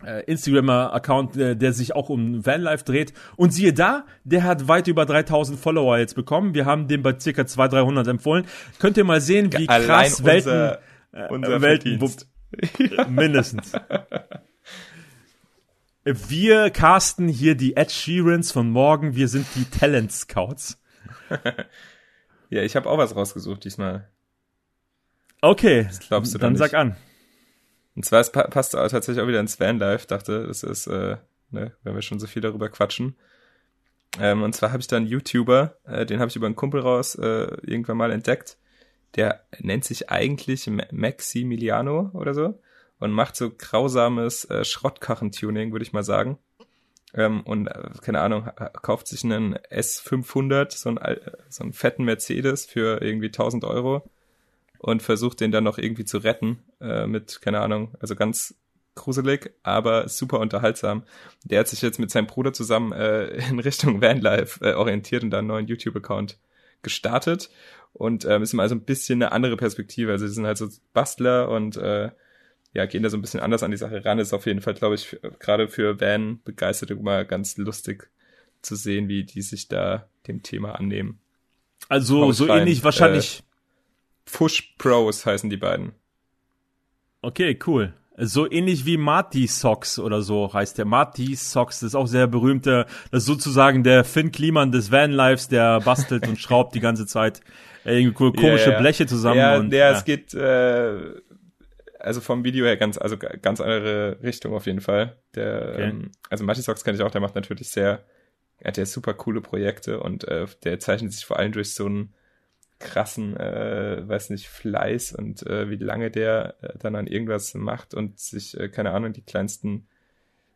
äh, Instagram-Account, der, der, sich auch um Vanlife dreht. Und siehe da, der hat weit über 3000 Follower jetzt bekommen. Wir haben den bei circa 200, 300 empfohlen. Könnt ihr mal sehen, wie Allein krass Welten, unser, äh, unser Welten, ja. mindestens. Wir casten hier die Ed Sheerans von morgen. Wir sind die Talent Scouts. ja, ich habe auch was rausgesucht diesmal. Okay, glaubst du dann sag an. Und zwar, es passt tatsächlich auch wieder ins Vanlife, dachte, das ist, äh, ne, wenn wir schon so viel darüber quatschen. Ähm, und zwar habe ich da einen YouTuber, äh, den habe ich über einen Kumpel raus äh, irgendwann mal entdeckt. Der nennt sich eigentlich Maximiliano oder so und macht so grausames äh, Schrottkachen-Tuning, würde ich mal sagen. Ähm, und äh, keine Ahnung, kauft sich einen S500, so einen, so einen fetten Mercedes für irgendwie 1000 Euro und versucht den dann noch irgendwie zu retten äh, mit, keine Ahnung, also ganz gruselig, aber super unterhaltsam. Der hat sich jetzt mit seinem Bruder zusammen äh, in Richtung Vanlife äh, orientiert und da einen neuen YouTube-Account gestartet und ähm, ist mal so ein bisschen eine andere Perspektive. Also sie sind halt so Bastler und äh, ja, gehen da so ein bisschen anders an die Sache ran. Ist auf jeden Fall, glaube ich, gerade für Van-Begeisterte mal ganz lustig zu sehen, wie die sich da dem Thema annehmen. Also so rein. ähnlich wahrscheinlich. Äh, Fush Pros heißen die beiden. Okay, cool. So ähnlich wie Marty Socks oder so heißt der. Marty Socks, das ist auch sehr berühmter, das ist sozusagen der Finn Kliman des Vanlives, der bastelt und schraubt die ganze Zeit irgendwie komische yeah, yeah. Bleche zusammen. Ja, und, ja, es geht, äh, also vom Video her ganz, also ganz andere Richtung auf jeden Fall. Der, okay. ähm, also Marty Socks kenne ich auch, der macht natürlich sehr, er hat ja super coole Projekte und äh, der zeichnet sich vor allem durch so ein krassen, äh, weiß nicht, Fleiß und äh, wie lange der äh, dann an irgendwas macht und sich, äh, keine Ahnung, die kleinsten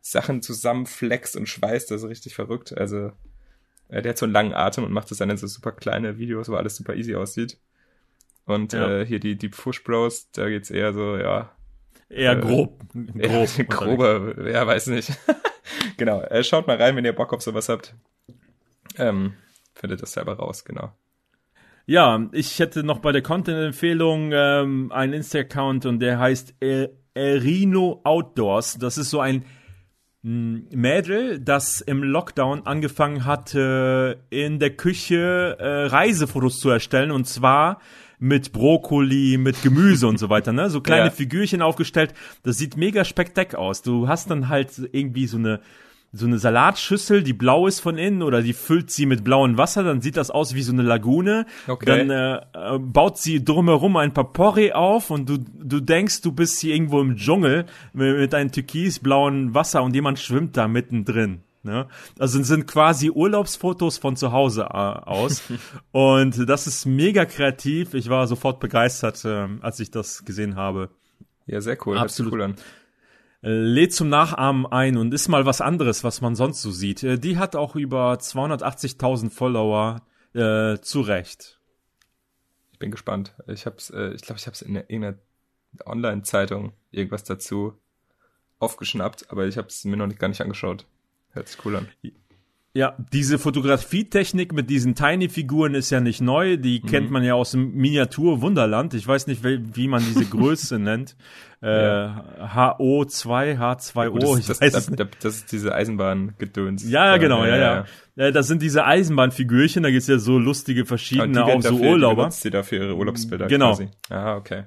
Sachen zusammenflext und schweißt, das ist richtig verrückt. Also äh, der hat so einen langen Atem und macht das dann in so super kleine Videos, wo alles super easy aussieht. Und ja. äh, hier die Deep Fush Bros, da geht's eher so, ja. Eher äh, grob. grob eher grober, ja, weiß nicht. genau. Äh, schaut mal rein, wenn ihr Bock auf sowas habt. Ähm, findet das selber raus, genau. Ja, ich hätte noch bei der Content-Empfehlung ähm, einen Insta-Account und der heißt Erino Outdoors. Das ist so ein hm, Mädel, das im Lockdown angefangen hat, äh, in der Küche äh, Reisefotos zu erstellen und zwar mit Brokkoli, mit Gemüse und so weiter, ne? So kleine ja. Figürchen aufgestellt. Das sieht mega spektakulär aus. Du hast dann halt irgendwie so eine so eine Salatschüssel, die blau ist von innen oder die füllt sie mit blauem Wasser, dann sieht das aus wie so eine Lagune. Okay. Dann äh, äh baut sie drumherum ein paar Porree auf und du, du denkst, du bist hier irgendwo im Dschungel mit, mit einem türkisblauen Wasser und jemand schwimmt da mittendrin. Ne? Also sind quasi Urlaubsfotos von zu Hause äh, aus. und das ist mega kreativ. Ich war sofort begeistert, äh, als ich das gesehen habe. Ja, sehr cool. Absolut. Cool an lädt zum Nachahmen ein und ist mal was anderes, was man sonst so sieht. Äh, die hat auch über 280.000 Follower, äh, zu Recht. Ich bin gespannt. Ich hab's, äh, ich glaube, ich hab's in irgendeiner Online-Zeitung irgendwas dazu aufgeschnappt, aber ich hab's mir noch nicht gar nicht angeschaut. Hört sich cool an. Ja, diese Fotografietechnik mit diesen Tiny-Figuren ist ja nicht neu. Die mhm. kennt man ja aus dem Miniatur-Wunderland. Ich weiß nicht, wie, man diese Größe nennt. Äh, HO2, H2O, das, ich das, weiß das, nicht. das ist diese Eisenbahngedöns. Ja, ja, genau, ja, ja. ja. Das sind diese Eisenbahnfigürchen, da gibt's ja so lustige verschiedene, auch so dafür, Urlauber. Die dafür ihre Urlaubsbilder Genau. quasi. Ah, okay.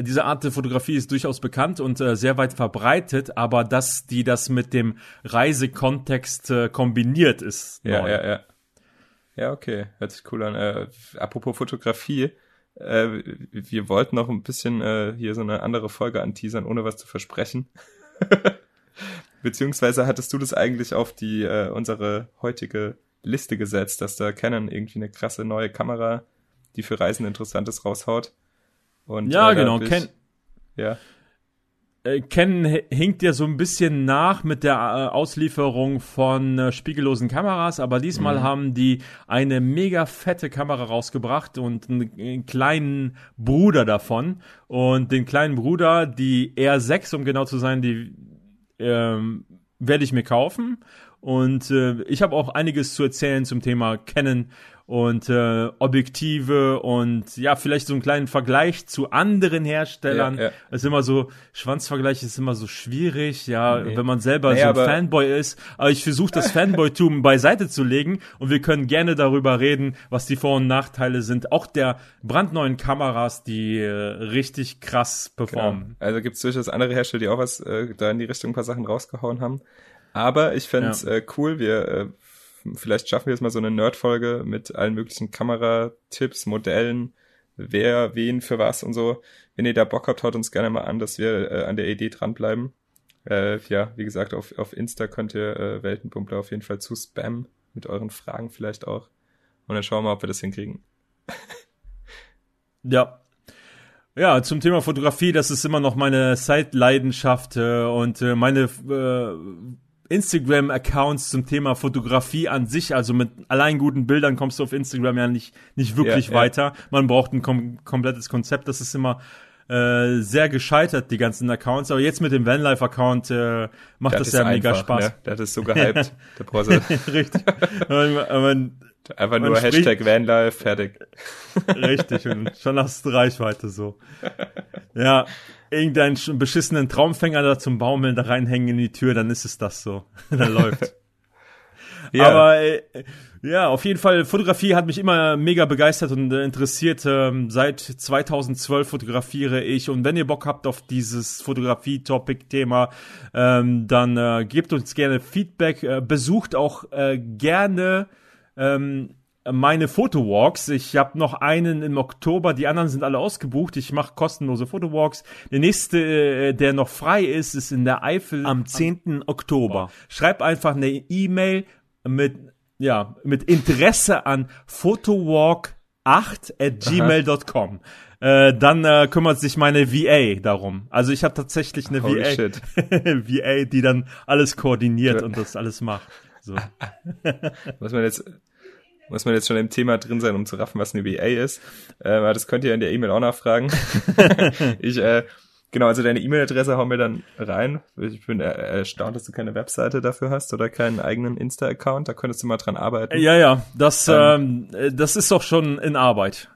Diese Art der Fotografie ist durchaus bekannt und äh, sehr weit verbreitet, aber dass die das mit dem Reisekontext äh, kombiniert ist. Ja, neu. ja, ja. Ja, okay. Hört sich cool an. Äh, apropos Fotografie, äh, wir wollten noch ein bisschen äh, hier so eine andere Folge anteasern, ohne was zu versprechen. Beziehungsweise hattest du das eigentlich auf die äh, unsere heutige Liste gesetzt, dass da Canon irgendwie eine krasse neue Kamera, die für Reisen interessant ist, raushaut? Und, Ja, äh, genau. Ken, Ja, äh, Ken hinkt ja so ein bisschen nach mit der äh, Auslieferung von äh, spiegellosen Kameras, aber diesmal Mhm. haben die eine mega fette Kamera rausgebracht und einen, einen kleinen Bruder davon. Und den kleinen Bruder, die R6, um genau zu sein, die ähm, werde ich mir kaufen. Und äh, ich habe auch einiges zu erzählen zum Thema Canon und äh, Objektive und ja, vielleicht so einen kleinen Vergleich zu anderen Herstellern. Ja, ja. Ist immer so, Schwanzvergleich ist immer so schwierig, ja, Nee. wenn man selber Naja, so ein Fanboy ist. Aber ich versuche das Fanboytum beiseite zu legen und wir können gerne darüber reden, was die Vor- und Nachteile sind. Auch der brandneuen Kameras, die äh, richtig krass genau. performen. Also gibt es durchaus andere Hersteller, die auch was äh, da in die Richtung ein paar Sachen rausgehauen haben. Aber ich fände es äh, cool, wir äh, vielleicht schaffen wir jetzt mal so eine Nerd-Folge mit allen möglichen Kameratipps, Modellen, wer, wen, für was und so. Wenn ihr da Bock habt, haut uns gerne mal an, dass wir äh, an der Idee dranbleiben. Äh, ja, wie gesagt, auf, auf Insta könnt ihr äh, Weltenpumpler auf jeden Fall zu spammen, mit euren Fragen vielleicht auch. Und dann schauen wir mal, ob wir das hinkriegen. Ja. Ja, zum Thema Fotografie, das ist immer noch meine Zeitleidenschaft äh, und äh, meine äh, Instagram-Accounts zum Thema Fotografie an sich, also mit allein guten Bildern kommst du auf Instagram ja nicht, nicht wirklich Ja, ja. weiter. Man braucht ein kom komplettes Konzept, das ist immer äh, sehr gescheitert, die ganzen Accounts. Aber jetzt mit dem Vanlife-Account äh, macht das, ist ja mega einfach, Spaß. Ne? Das ist so gehypt. brauchst du Richtig. man, man, einfach Man nur spricht- Hashtag Vanlife, fertig. Richtig, und schon hast du Reichweite so. Ja, irgendeinen sch- beschissenen Traumfänger da zum Baumeln da reinhängen in die Tür, dann ist es das so. dann läuft. Aber äh, ja, auf jeden Fall, Fotografie hat mich immer mega begeistert und äh, interessiert. Ähm, seit 2012 fotografiere ich und wenn ihr Bock habt auf dieses Fotografie-Topic-Thema, ähm, dann äh, gebt uns gerne Feedback, äh, besucht auch äh, gerne ähm, meine Fotowalks. Ich habe noch einen im Oktober, die anderen sind alle ausgebucht. Ich mache kostenlose Fotowalks. Der nächste, äh, der noch frei ist, ist in der Eifel am 10. Oktober. Schreib einfach eine E-Mail mit, ja, mit Interesse an photowalk8 at gmail.com. Äh, dann äh, kümmert sich meine VA darum. Also ich habe tatsächlich eine Holy VA. VA, die dann alles koordiniert und das alles macht. So. Muss man jetzt, muss man jetzt schon im Thema drin sein, um zu raffen, was eine VA ist. Äh, aber das könnt ihr in der E-Mail auch nachfragen. ich, äh, genau, also deine E-Mail-Adresse hauen wir dann rein. Ich bin äh, erstaunt, dass du keine Webseite dafür hast oder keinen eigenen Insta-Account. Da könntest du mal dran arbeiten. Ja, ja, das, Ähm. ähm, äh, das ist doch schon in Arbeit.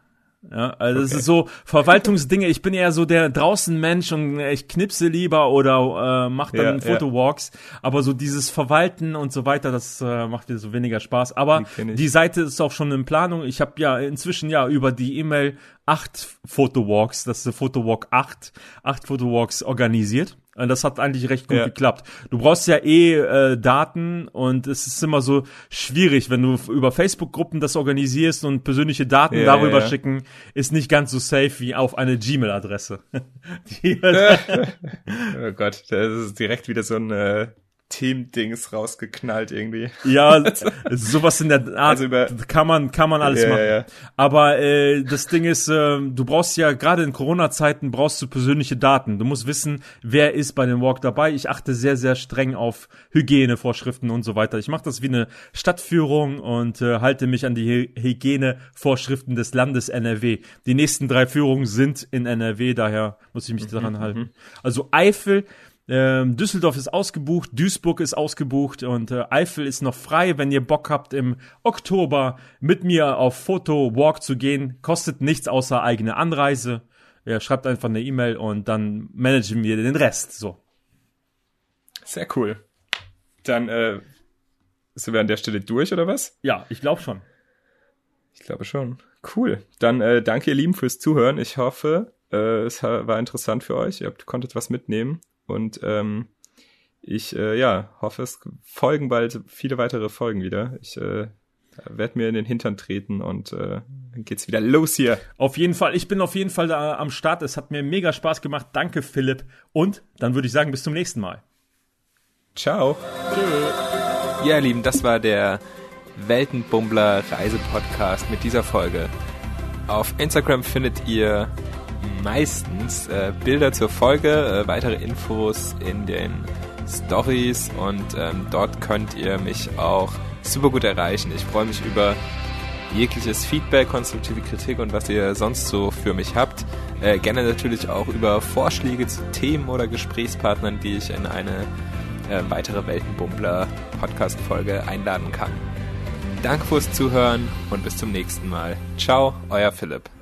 Ja, also das ist so Verwaltungsdinge. Ich bin eher so der draußen Mensch und ich knipse lieber oder äh, mache dann Ja, ja. Fotowalks. Aber so dieses Verwalten und so weiter, das äh, macht mir so weniger Spaß. Aber Die die Seite ist auch schon in Planung. Ich habe ja inzwischen ja über die E-Mail acht Fotowalks, das ist Fotowalk 8, acht Fotowalks organisiert. Und das hat eigentlich recht gut Ja. geklappt. Du brauchst ja eh äh, Daten und es ist immer so schwierig, wenn du über Facebook-Gruppen das organisierst und persönliche Daten Ja, darüber ja, schicken, ist nicht ganz so safe wie auf eine Gmail-Adresse. Oh Gott, das ist direkt wieder so ein äh, Team-Dings rausgeknallt irgendwie. ja, sowas in der Art Also über- kann man kann man alles Ja, machen. ja. Aber äh, das Ding ist, äh, du brauchst ja gerade in Corona-Zeiten brauchst du persönliche Daten. Du musst wissen, wer ist bei dem Walk dabei. Ich achte sehr, sehr streng auf Hygienevorschriften und so weiter. Ich mache das wie eine Stadtführung und äh, halte mich an die Hy Hygienevorschriften des Landes NRW. Die nächsten drei Führungen sind in NRW, daher muss ich mich daran halten. Also Eifel Ähm, Düsseldorf ist ausgebucht, Duisburg ist ausgebucht und äh, Eifel ist noch frei. Wenn ihr Bock habt, im Oktober mit mir auf Foto-Walk zu gehen, kostet nichts außer eigene Anreise. Ja, schreibt einfach eine E-Mail und dann managen wir den Rest. So. Sehr cool. Dann äh, sind wir an der Stelle durch, oder was? Ja, ich glaube schon. Ich glaube schon. Cool. Dann äh, danke ihr Lieben fürs Zuhören. Ich hoffe, äh, es war interessant für euch. Ihr habt, konntet was mitnehmen. Und ähm, ich äh, ja, hoffe, es folgen bald viele weitere Folgen wieder. Ich äh, werde mir in den Hintern treten und äh, dann geht's wieder los hier. Auf jeden Fall, ich bin auf jeden Fall da am Start. Es hat mir mega Spaß gemacht. Danke, Philipp. Und dann würde ich sagen, bis zum nächsten Mal. Ciao. Tschö. Ja, ihr Lieben, das war der Weltenbummler Reisepodcast mit dieser Folge. Auf Instagram findet ihr meistens äh, Bilder zur Folge, äh, weitere Infos in den Stories und ähm, dort könnt ihr mich auch super gut erreichen. Ich freue mich über jegliches Feedback, konstruktive Kritik und was ihr sonst so für mich habt. Äh, gerne natürlich auch über Vorschläge zu Themen oder Gesprächspartnern, die ich in eine äh, weitere Weltenbummler Podcast-Folge einladen kann. Danke fürs Zuhören und bis zum nächsten Mal. Ciao, euer Philipp.